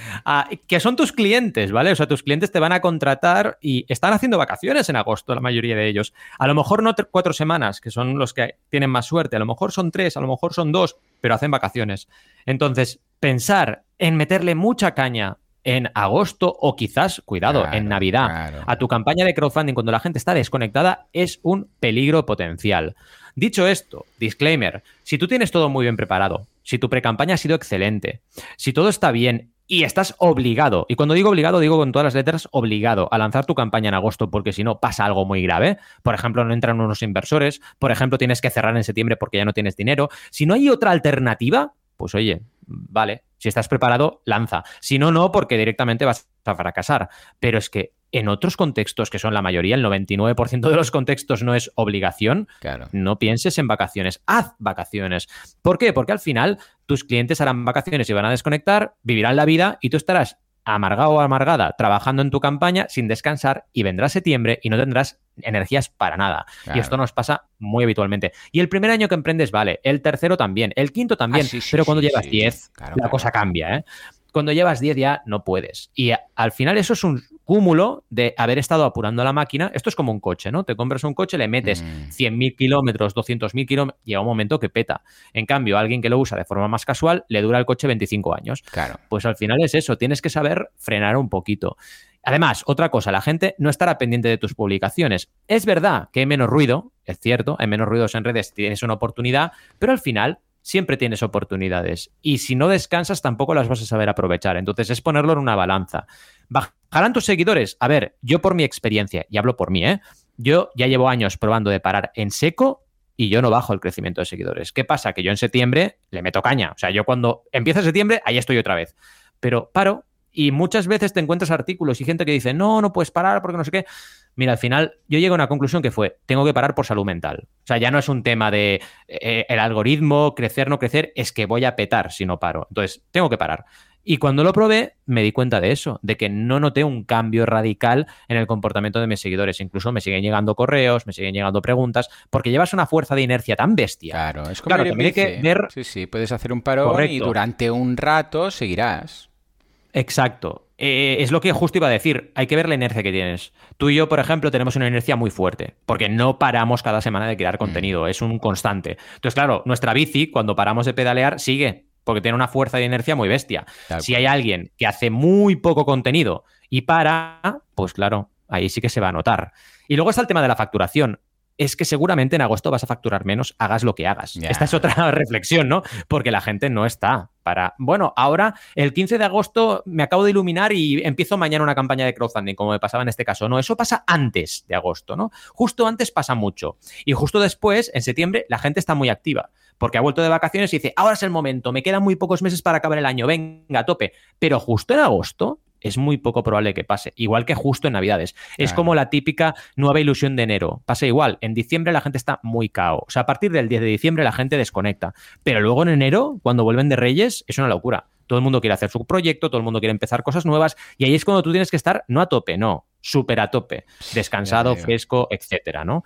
que son tus clientes, ¿vale? O sea, tus clientes te van a contratar y están haciendo vacaciones en agosto, la mayoría de ellos. A lo mejor no cuatro semanas, que son los que tienen más suerte, a lo mejor son tres, a lo mejor son dos, pero hacen vacaciones. Entonces, pensar en meterle mucha caña en agosto o quizás, cuidado, en Navidad, a tu campaña de crowdfunding cuando la gente está desconectada es un peligro potencial. Dicho esto, disclaimer, si tú tienes todo muy bien preparado, si tu precampaña ha sido excelente, si todo está bien y estás obligado, y cuando digo obligado digo con todas las letras obligado a lanzar tu campaña en agosto porque si no pasa algo muy grave, por ejemplo no entran unos inversores, por ejemplo tienes que cerrar en septiembre porque ya no tienes dinero, si no hay otra alternativa, pues oye, vale, si estás preparado, lanza. Si no, no, porque directamente vas a fracasar. Pero es que en otros contextos, que son la mayoría, el 99% de los contextos no es obligación, no pienses en vacaciones, haz vacaciones. ¿Por qué? Porque al final tus clientes harán vacaciones y van a desconectar, vivirán la vida y tú estarás amargado o amargada trabajando en tu campaña sin descansar y vendrá septiembre y no tendrás energías para nada. Y esto nos pasa muy habitualmente. Y el primer año que emprendes, vale, el tercero también, el quinto también, ah, pero cuando llevas 10, la cosa cambia, ¿eh? Cuando llevas 10 ya no puedes. Y al final eso es un cúmulo de haber estado apurando la máquina. Esto es como un coche, ¿no? Te compras un coche, le metes 100.000 mm. kilómetros, 200.000 kilómetros, llega un momento que peta. En cambio, alguien que lo usa de forma más casual, le dura el coche 25 años. Claro. Pues al final es eso, tienes que saber frenar un poquito. Además, otra cosa, la gente no estará pendiente de tus publicaciones. Es verdad que hay menos ruido, es cierto, hay menos ruidos en redes, tienes una oportunidad, pero al final siempre tienes oportunidades. Y si no descansas, tampoco las vas a saber aprovechar. Entonces es ponerlo en una balanza. ¿Bajarán tus seguidores? A ver, yo por mi experiencia, y hablo por mí, ¿eh? Yo ya llevo años probando de parar en seco y yo no bajo el crecimiento de seguidores. ¿Qué pasa? Que yo en septiembre le meto caña. O sea, yo cuando empieza septiembre, ahí estoy otra vez. Pero paro y muchas veces te encuentras artículos y gente que dice, no, no puedes parar porque no sé qué. Mira, al final yo llego a una conclusión que fue, tengo que parar por salud mental. O sea, ya no es un tema de eh, el algoritmo, crecer, no crecer, es que voy a petar si no paro. Entonces, tengo que parar. Y cuando lo probé, me di cuenta de eso, de que no noté un cambio radical en el comportamiento de mis seguidores. Incluso me siguen llegando correos, me siguen llegando preguntas, porque llevas una fuerza de inercia tan bestia. Claro, es como claro, que ver. Sí, sí, puedes hacer un paro y durante un rato seguirás. Exacto. eh, es lo que justo iba a decir, hay que ver la inercia que tienes. Tú y yo, por ejemplo, tenemos una inercia muy fuerte, porque no paramos cada semana de crear mm. contenido, es un constante. Entonces, claro, nuestra bici, cuando paramos de pedalear, sigue, porque tiene una fuerza de inercia muy bestia. Si hay alguien que hace muy poco contenido y para, pues claro, ahí sí que se va a notar. Y luego está el tema de la facturación es que seguramente en agosto vas a facturar menos, hagas lo que hagas. Esta es otra reflexión, ¿no? Porque la gente no está para, bueno, ahora el 15 de agosto me acabo de iluminar y empiezo mañana una campaña de crowdfunding, como me pasaba en este caso. No, eso pasa antes de agosto, ¿no? Justo antes pasa mucho. Y justo después, en septiembre, la gente está muy activa porque ha vuelto de vacaciones y dice, ahora es el momento, me quedan muy pocos meses para acabar el año, venga, a tope. Pero justo en agosto es muy poco probable que pase, igual que justo en Navidades. Es como la típica nueva ilusión de enero. Pasa igual, en diciembre la gente está muy cao. O sea, a partir del 10 de diciembre la gente desconecta. Pero luego en enero, cuando vuelven de Reyes, es una locura. Todo el mundo quiere hacer su proyecto, todo el mundo quiere empezar cosas nuevas y ahí es cuando tú tienes que estar no a tope, no, súper a tope, descansado, fresco, etcétera, ¿no?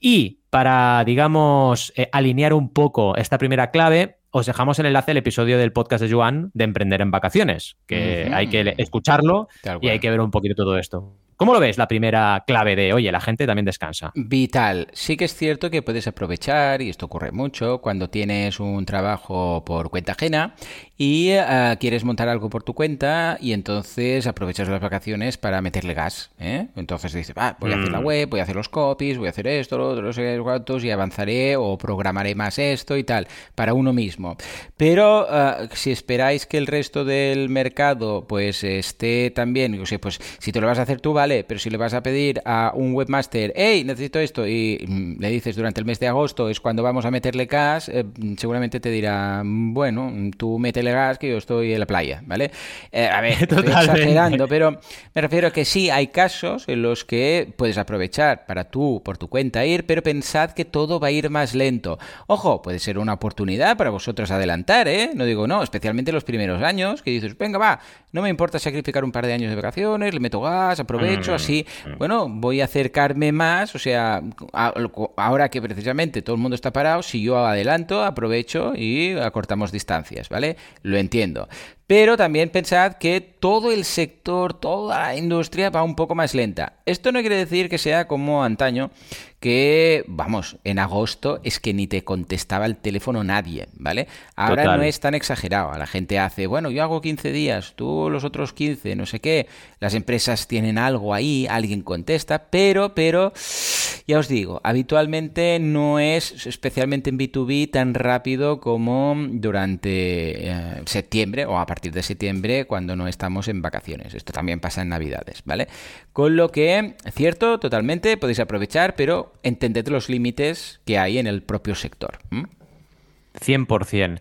Y para, digamos, eh, alinear un poco esta primera clave, os dejamos el enlace al episodio del podcast de Joan de Emprender en Vacaciones, que hay que escucharlo y hay que ver un poquito todo esto. ¿Cómo lo ves la primera clave de, oye, la gente también descansa? Vital. Sí que es cierto que puedes aprovechar, y esto ocurre mucho, cuando tienes un trabajo por cuenta ajena y eh, quieres montar algo por tu cuenta y entonces aprovechas las vacaciones para meterle gas. ¿eh? Entonces dices, va, voy a hacer la mm. web, voy a hacer los copies, voy a hacer esto, lo otro, no sé cuántos y avanzaré o programaré más esto y tal, para uno mismo. Pero eh, si esperáis que el resto del mercado pues esté también, o sea, pues si te lo vas a hacer tú, vale pero si le vas a pedir a un webmaster, hey, necesito esto, y mm, le dices durante el mes de agosto es cuando vamos a meterle gas, eh, seguramente te dirá, bueno, tú métele que yo estoy en la playa, ¿vale? Eh, a ver, estoy exagerando, pero me refiero a que sí, hay casos en los que puedes aprovechar para tú, por tu cuenta, ir, pero pensad que todo va a ir más lento. Ojo, puede ser una oportunidad para vosotros adelantar, ¿eh? No digo no, especialmente los primeros años, que dices, venga, va, no me importa sacrificar un par de años de vacaciones, le meto gas, aprovecho, así, mm. bueno, voy a acercarme más, o sea, ahora que precisamente todo el mundo está parado, si yo adelanto, aprovecho y acortamos distancias, ¿vale? Lo entiendo. Pero también pensad que todo el sector, toda la industria va un poco más lenta. Esto no quiere decir que sea como antaño, que, vamos, en agosto es que ni te contestaba el teléfono nadie, ¿vale? Ahora no es tan exagerado. La gente hace, bueno, yo hago 15 días, tú los otros 15, no sé qué. Las empresas tienen algo ahí, alguien contesta, pero, pero, ya os digo, habitualmente no es, especialmente en B2B, tan rápido como durante eh, septiembre o a partir partir de septiembre cuando no estamos en vacaciones. Esto también pasa en Navidades, ¿vale? Con lo que, cierto, totalmente, podéis aprovechar, pero entended los límites que hay en el propio sector. 100%.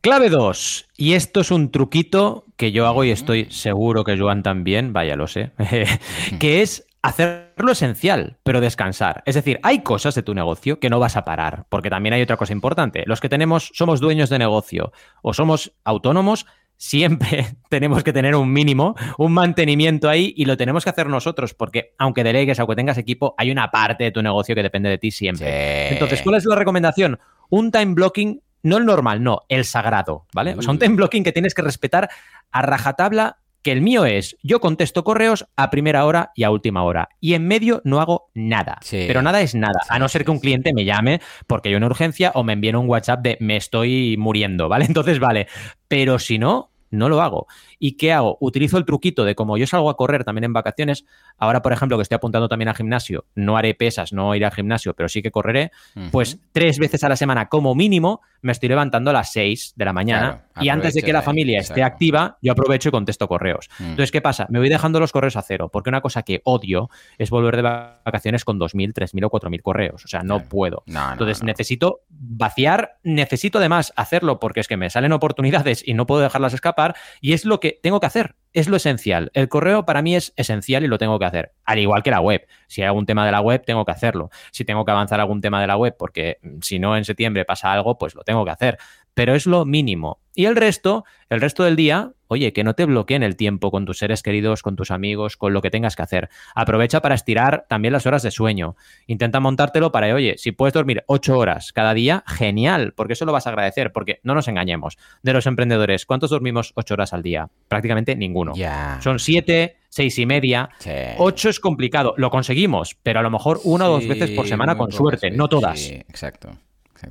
Clave 2. Y esto es un truquito que yo hago y estoy seguro que Joan también, vaya lo sé, que es hacer lo esencial, pero descansar. Es decir, hay cosas de tu negocio que no vas a parar, porque también hay otra cosa importante. Los que tenemos, somos dueños de negocio o somos autónomos, siempre tenemos que tener un mínimo, un mantenimiento ahí y lo tenemos que hacer nosotros, porque aunque delegues, aunque tengas equipo, hay una parte de tu negocio que depende de ti siempre. Entonces, ¿cuál es la recomendación? Un time blocking, no el normal, no, el sagrado, ¿vale? O sea, un time blocking que tienes que respetar a rajatabla que el mío es, yo contesto correos a primera hora y a última hora. Y en medio no hago nada. Pero nada es nada. a no ser que un cliente me llame porque hay una urgencia o me envíe un WhatsApp de me estoy muriendo, ¿vale? Entonces, vale. Pero si no, no lo hago. ¿Y qué hago? Utilizo el truquito de como yo salgo a correr también en vacaciones, ahora por ejemplo que estoy apuntando también al gimnasio, no haré pesas, no iré al gimnasio, pero sí que correré, pues tres veces a la semana como mínimo me estoy levantando a las seis de la mañana y antes de que la familia esté activa, yo aprovecho y contesto correos. Mm. Entonces, ¿qué pasa? Me voy dejando los correos a cero, porque una cosa que odio es volver de vacaciones con 2.000, 3.000 o 4.000 correos. O sea, no puedo. Entonces, necesito vaciar, necesito además hacerlo porque es que me salen oportunidades y no puedo dejarlas escapar y es lo que tengo que hacer es lo esencial. El correo para mí es esencial y lo tengo que hacer. Al igual que la web. Si hay algún tema de la web, tengo que hacerlo. Si tengo que avanzar algún tema de la web, porque mm, si no en septiembre pasa algo, pues lo tengo que hacer. Pero es lo mínimo. Y el resto, el resto del día, oye, que no te bloqueen el tiempo con tus seres queridos, con tus amigos, con lo que tengas que hacer. Aprovecha para estirar también las horas de sueño. Intenta montártelo para, oye, si puedes dormir ocho horas cada día, genial, porque eso lo vas a agradecer, porque no nos engañemos. De los emprendedores, ¿cuántos dormimos ocho horas al día? Prácticamente ninguno. Son siete, seis y media. Ocho es complicado. Lo conseguimos, pero a lo mejor una o dos veces por semana con suerte, no todas. Sí, exacto.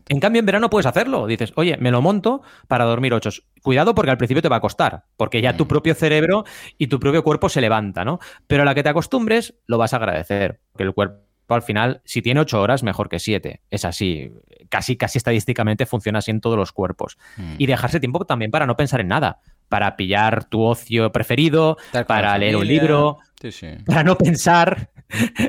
En cambio, en verano puedes hacerlo. Dices, oye, me lo monto para dormir ocho. Cuidado porque al principio te va a costar, porque ya tu propio cerebro y tu propio cuerpo se levanta, ¿no? Pero a la que te acostumbres, lo vas a agradecer. Porque el cuerpo al final, si tiene ocho horas, mejor que siete. Es así. Casi, casi estadísticamente funciona así en todos los cuerpos. Mm. Y dejarse tiempo también para no pensar en nada. Para pillar tu ocio preferido, para leer un libro, para no pensar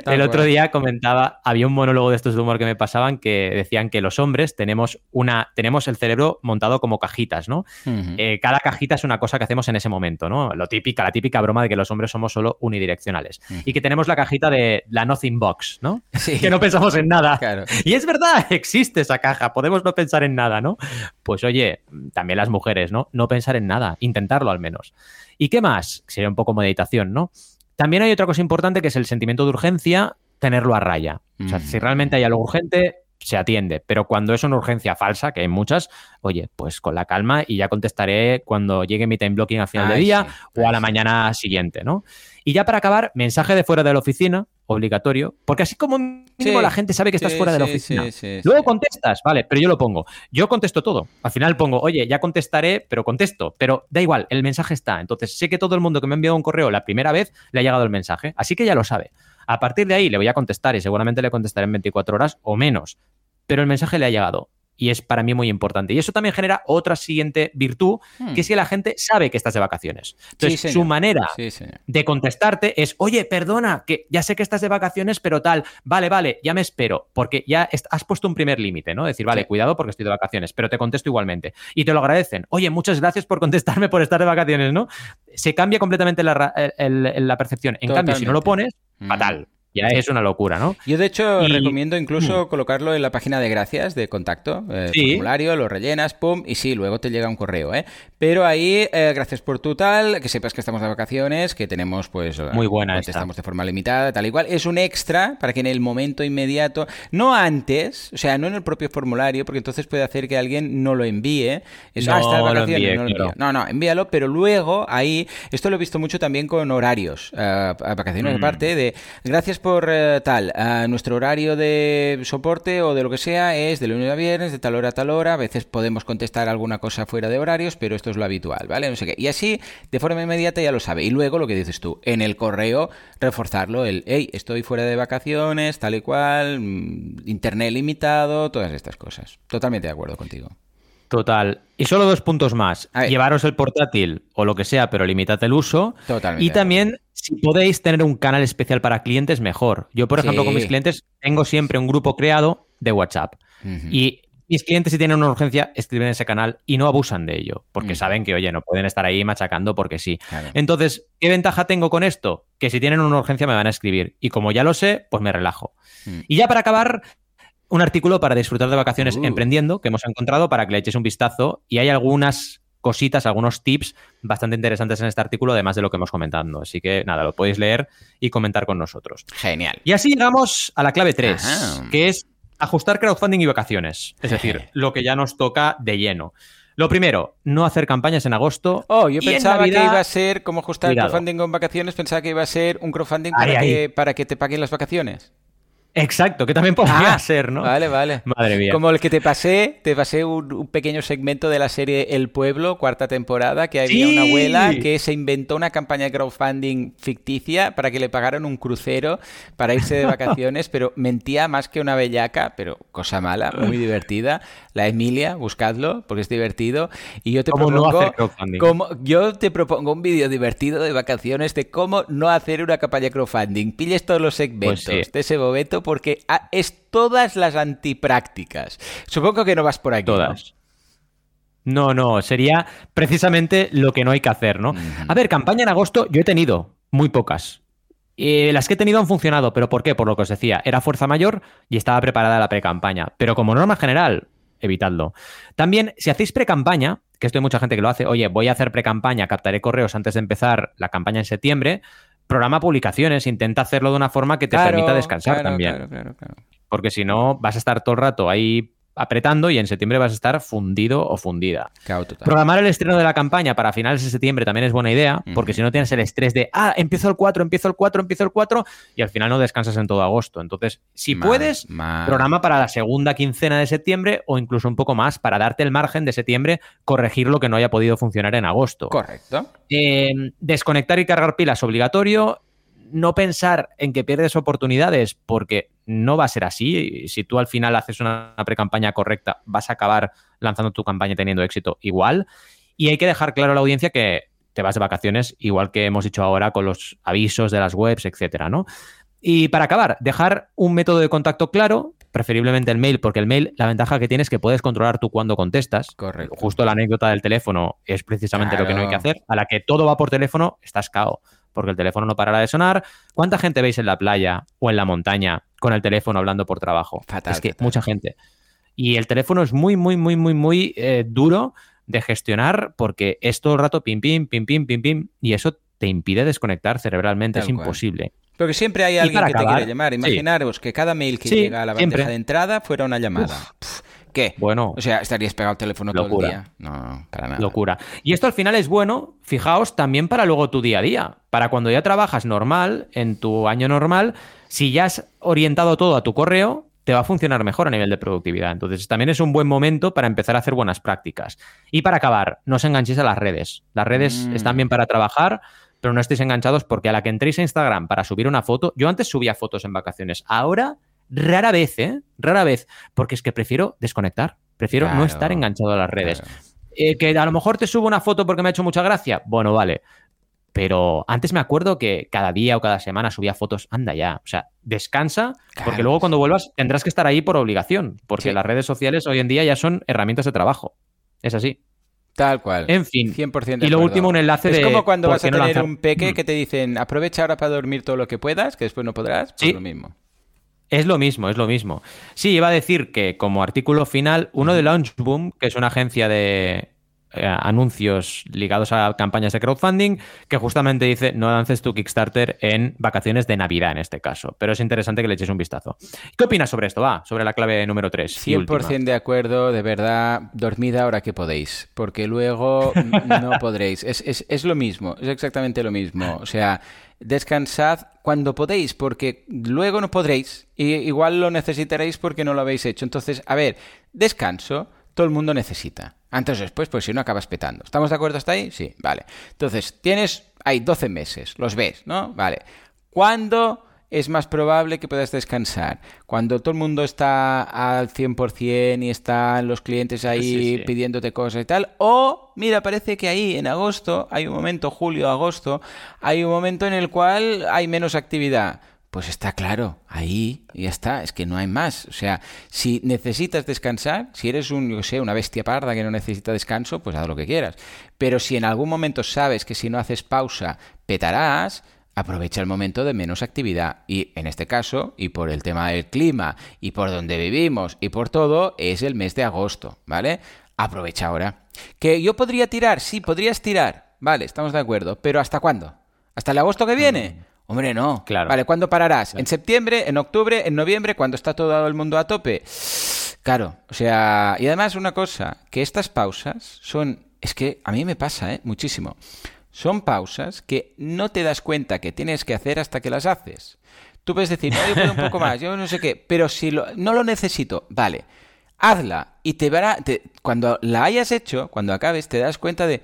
el otro día comentaba, había un monólogo de estos de humor que me pasaban que decían que los hombres tenemos una, tenemos el cerebro montado como cajitas, ¿no? Eh, cada cajita es una cosa que hacemos en ese momento, ¿no? Lo típica, la típica broma de que los hombres somos solo unidireccionales. Y que tenemos la cajita de la nothing box, ¿no? Que no pensamos en nada. Y es verdad, existe esa caja, podemos no pensar en nada, ¿no? Pues oye, también las mujeres, ¿no? No pensar en nada, intentarlo al menos. ¿Y qué más? Sería un poco meditación, ¿no? También hay otra cosa importante que es el sentimiento de urgencia, tenerlo a raya. O sea, si realmente hay algo urgente, se atiende. Pero cuando es una urgencia falsa, que hay muchas, oye, pues con la calma y ya contestaré cuando llegue mi time blocking al final del día o a la mañana siguiente, ¿no? Y ya para acabar, mensaje de fuera de la oficina, obligatorio, porque así como mínimo la gente sabe que estás fuera de la oficina. Luego contestas, vale, pero yo lo pongo. Yo contesto todo. Al final pongo, oye, ya contestaré, pero contesto. Pero da igual, el mensaje está. Entonces sé que todo el mundo que me ha enviado un correo la primera vez le ha llegado el mensaje, así que ya lo sabe. A partir de ahí le voy a contestar y seguramente le contestaré en 24 horas o menos, pero el mensaje le ha llegado y es para mí muy importante. Y eso también genera otra siguiente virtud, que es hmm. que la gente sabe que estás de vacaciones. Entonces, su manera de contestarte es, oye, perdona, que ya sé que estás de vacaciones, pero tal, vale, vale, ya me espero, porque ya has puesto un primer límite, ¿no? Decir, vale, cuidado porque estoy de vacaciones, pero te contesto igualmente. Y te lo agradecen. Oye, muchas gracias por contestarme por estar de vacaciones, ¿no? Se cambia completamente la, la percepción. En cambio, si no lo pones, mm. fatal ya es una locura, ¿no? Yo, de hecho, recomiendo incluso mm. colocarlo en la página de gracias de contacto, eh, formulario, lo rellenas, pum, y sí, luego te llega un correo, ¿eh? Pero ahí, eh, gracias por tu tal, que sepas que estamos de vacaciones, que tenemos, pues, muy buena, estamos de forma limitada, tal igual. Es un extra para que en el momento inmediato, no antes, o sea, no en el propio formulario, porque entonces puede hacer que alguien no lo envíe. Eso, no, ah, está de vacaciones, no, lo no, no, envíalo, pero luego ahí, esto lo he visto mucho también con horarios, uh, vacaciones mm. aparte, de gracias por eh, tal, nuestro horario de soporte o de lo que sea es de lunes a viernes, de tal hora a tal hora. A veces podemos contestar alguna cosa fuera de horarios, pero esto es lo habitual, ¿vale? No sé qué. Y así, de forma inmediata, ya lo sabe. Y luego lo que dices tú, en el correo, reforzarlo: el, hey, estoy fuera de vacaciones, tal y cual, mm, internet limitado, todas estas cosas. Totalmente de acuerdo contigo. Total. Y solo dos puntos más. Llevaros el portátil o lo que sea, pero limitad el uso. Totalmente. Y también, si podéis tener un canal especial para clientes, mejor. Yo, por ejemplo, con mis clientes tengo siempre un grupo creado de WhatsApp. Y mis clientes, si tienen una urgencia, escriben en ese canal y no abusan de ello, porque saben que, oye, no pueden estar ahí machacando porque sí. Entonces, ¿qué ventaja tengo con esto? Que si tienen una urgencia me van a escribir. Y como ya lo sé, pues me relajo. Mm. Y ya para acabar, un artículo para disfrutar de vacaciones uh. emprendiendo que hemos encontrado para que le eches un vistazo y hay algunas cositas, algunos tips bastante interesantes en este artículo, además de lo que hemos comentado. Así que nada, lo podéis leer y comentar con nosotros. Genial. Y así llegamos a la clave 3, que es ajustar crowdfunding y vacaciones. Es decir, lo que ya nos toca de lleno. Lo primero, no hacer campañas en agosto. Oh, yo pensaba que iba a ser como ajustar el crowdfunding con vacaciones, pensaba que iba a ser un crowdfunding para, que, para que te paguen las vacaciones. Exacto, que también podría ah, ser, ¿no? Vale, vale. Madre mía. Como el que te pasé, te pasé un, pequeño segmento de la serie El Pueblo, cuarta temporada, que había una abuela que se inventó una campaña de crowdfunding ficticia para que le pagaran un crucero para irse de vacaciones, pero mentía más que una bellaca, pero cosa mala, muy divertida. La Emilia, buscadlo, porque es divertido. Y yo te propongo, como, yo te propongo un vídeo divertido de vacaciones de cómo no hacer una campaña de crowdfunding. Pilles todos los segmentos pues de ese bobeto porque es todas las antiprácticas. Supongo que no vas por aquí. Todas. ¿no? No, sería precisamente lo que no hay que hacer, ¿no? A ver, campaña en agosto yo he tenido muy pocas. Eh, las que he tenido han funcionado, pero ¿por qué? Por lo que os decía, era fuerza mayor y estaba preparada la pre-campaña. Pero como norma general, evitadlo. También, si hacéis pre-campaña, que esto hay mucha gente que lo hace, oye, voy a hacer pre-campaña, captaré correos antes de empezar la campaña en septiembre, programa publicaciones, intenta hacerlo de una forma que te permita descansar también. Porque si no, vas a estar todo el rato ahí apretando y en septiembre vas a estar fundido o fundida. Programar el estreno de la campaña para finales de septiembre también es buena idea, porque si no tienes el estrés de, ah, empiezo el 4, empiezo el 4, empiezo el 4, y al final no descansas en todo agosto. Entonces, si puedes, programa para la segunda quincena de septiembre o incluso un poco más para darte el margen de septiembre, corregir lo que no haya podido funcionar en agosto. Correcto. Eh, desconectar y cargar pilas obligatorio no pensar en que pierdes oportunidades porque no va a ser así. Si tú al final haces una pre-campaña correcta, vas a acabar lanzando tu campaña teniendo éxito igual. Y hay que dejar claro a la audiencia que te vas de vacaciones, igual que hemos dicho ahora con los avisos de las webs, etcétera, ¿no? Y para acabar, dejar un método de contacto claro, preferiblemente el mail, porque el mail, la ventaja que tiene es que puedes controlar tú cuando contestas. Correcto. Justo la anécdota del teléfono es precisamente lo que no hay que hacer. A la que todo va por teléfono, estás cao porque el teléfono no parará de sonar. ¿Cuánta gente veis en la playa o en la montaña con el teléfono hablando por trabajo? Fatal, es que mucha gente. Y el teléfono es muy, muy, muy, muy, muy eh, duro de gestionar porque es todo el rato pim, pim, pim, pim, pim, pim, y eso te impide desconectar cerebralmente, es imposible. Porque siempre hay alguien que te quiere llamar. Imaginaros que cada mail que llega a la bandeja de entrada fuera una llamada. ¿Qué? Bueno. O sea, estarías pegado al teléfono todo el día. No, para nada. Locura. Y esto al final es bueno, fijaos, también para luego tu día a día. Para cuando ya trabajas normal, en tu año normal, si ya has orientado todo a tu correo, te va a funcionar mejor a nivel de productividad. Entonces, también es un buen momento para empezar a hacer buenas prácticas. Y para acabar, no os enganchéis a las redes. Las redes mm. están bien para trabajar, pero no estéis enganchados porque a la que entréis a Instagram para subir una foto, yo antes subía fotos en vacaciones, ahora Rara vez, ¿eh? Rara vez, porque es que prefiero desconectar, prefiero no estar enganchado a las redes. Eh, que a lo mejor te subo una foto porque me ha hecho mucha gracia, bueno, vale. Pero antes me acuerdo que cada día o cada semana subía fotos, anda ya, o sea, descansa, porque luego cuando vuelvas tendrás que estar ahí por obligación, porque las redes sociales hoy en día ya son herramientas de trabajo. Es así. Tal cual. En fin. 100% y lo último, un enlace es de. Es como cuando vas a tener un peque mm. que te dicen, aprovecha ahora para dormir todo lo que puedas, que después no podrás. Pues lo mismo. Es lo mismo, es lo mismo. Sí, iba a decir que como artículo final, uno de Launchboom, que es una agencia de eh, anuncios ligados a campañas de crowdfunding, que justamente dice no lances tu Kickstarter en vacaciones de Navidad en este caso. Pero es interesante que le eches un vistazo. ¿Qué opinas sobre esto? Va, sobre la clave número 3. 100% de acuerdo, de verdad, dormid ahora que podéis, porque luego no podréis. Es, es lo mismo, es exactamente lo mismo. O sea, descansad cuando podéis, porque luego no podréis y igual lo necesitaréis porque no lo habéis hecho. Entonces, a ver, descanso, todo el mundo necesita. Antes o después, pues si no acabas petando. ¿Estamos de acuerdo hasta ahí? Sí, vale. Entonces, tienes, hay 12 meses, los ves, ¿no? Vale. ¿Cuándo es más probable que puedas descansar. Cuando todo el mundo está al 100% y están los clientes ahí pidiéndote cosas y tal. O, mira, parece que ahí en agosto, hay un momento, julio, agosto, hay un momento en el cual hay menos actividad. Pues está claro, ahí ya está, es que no hay más. O sea, si necesitas descansar, si eres un, yo sé, una bestia parda que no necesita descanso, pues haz lo que quieras. Pero si en algún momento sabes que si no haces pausa, petarás, aprovecha el momento de menos actividad. Y en este caso, y por el tema del clima, y por donde vivimos, y por todo, es el mes de agosto, ¿vale? Aprovecha ahora. ¿Que yo podría tirar? Sí, podrías tirar. Vale, estamos de acuerdo. Pero ¿hasta cuándo? ¿Hasta el agosto que viene? Mm. Hombre, no. Claro. Vale, ¿cuándo pararás? ¿En septiembre? ¿En octubre? ¿En noviembre? ¿Cuando está todo el mundo a tope? Claro, o sea, y además una cosa, que estas pausas son, es que a mí me pasa, ¿eh? Muchísimo. Son pausas que no te das cuenta que tienes que hacer hasta que las haces. Tú puedes decir, no, yo puedo un poco más, yo no sé qué, pero si no lo necesito, vale, hazla y te verá, cuando la hayas hecho, cuando acabes, te das cuenta de,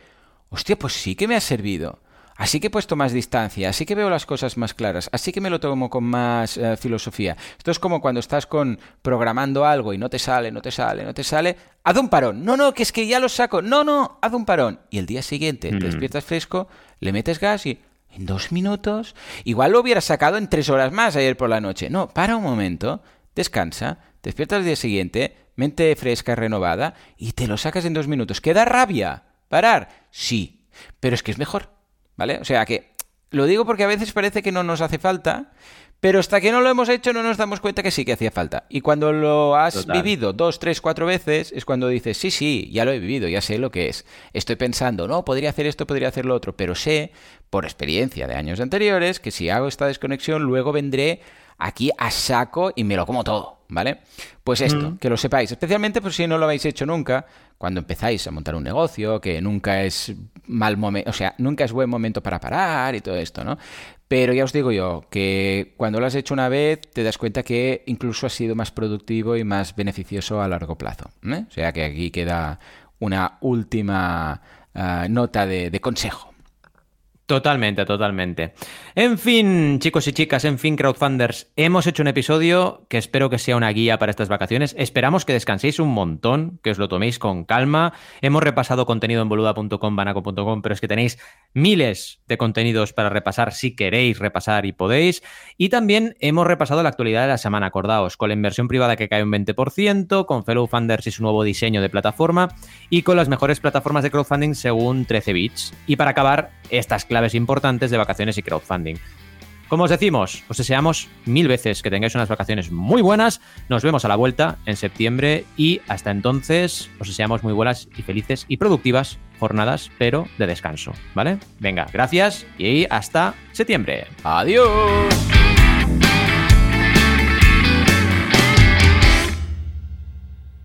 hostia, pues sí que me ha servido. Así que he puesto más distancia, así que veo las cosas más claras, así que me lo tomo con más eh, filosofía. Esto es como cuando estás con programando algo y no te sale, no te sale, no te sale. Haz un parón. No, no, que es que ya lo saco. No, no, haz un parón. Y el día siguiente te mm. despiertas fresco, le metes gas y en dos minutos. Igual lo hubieras sacado en tres horas más ayer por la noche. No, para un momento, descansa, despiertas el día siguiente, mente fresca, renovada, y te lo sacas en dos minutos. ¿Queda rabia? ¿Parar? Sí, pero es que es mejor. ¿Vale? O sea que lo digo porque a veces parece que no nos hace falta, Pero hasta que no lo hemos hecho no nos damos cuenta que sí que hacía falta. Y cuando lo has vivido dos, tres, cuatro veces es cuando dices, sí, sí, ya lo he vivido, ya sé lo que es. Estoy pensando, no, podría hacer esto, podría hacer lo otro, pero sé, por experiencia de años anteriores, que si hago esta desconexión, luego vendré aquí a saco y me lo como todo, ¿vale? Pues esto, que lo sepáis, especialmente por si no lo habéis hecho nunca, cuando empezáis a montar un negocio, que nunca es mal momento, o sea, nunca es buen momento para parar y todo esto, ¿no? Pero ya os digo yo, que cuando lo has hecho una vez, te das cuenta que incluso ha sido más productivo y más beneficioso a largo plazo. ¿eh? O sea que aquí queda una última ah, nota de consejo. Totalmente, totalmente. En fin, chicos y chicas, en fin, crowdfunders, hemos hecho un episodio que espero que sea una guía para estas vacaciones. Esperamos que descanséis un montón, que os lo toméis con calma. Hemos repasado contenido en boluda.com, banaco.com, pero es que tenéis miles de contenidos para repasar si queréis repasar y podéis. Y también hemos repasado la actualidad de la semana, acordaos, con la inversión privada que cae un 20%, con Fellow Funders y su nuevo diseño de plataforma, y con las mejores plataformas de crowdfunding según 13 bits. Y para acabar, estas claves importantes de vacaciones y crowdfunding. Como os decimos, os deseamos mil veces que tengáis unas vacaciones muy buenas. Nos vemos a la vuelta en septiembre y hasta entonces os deseamos muy buenas y felices y productivas jornadas, pero de descanso, ¿vale? Venga, gracias y hasta septiembre. Adiós.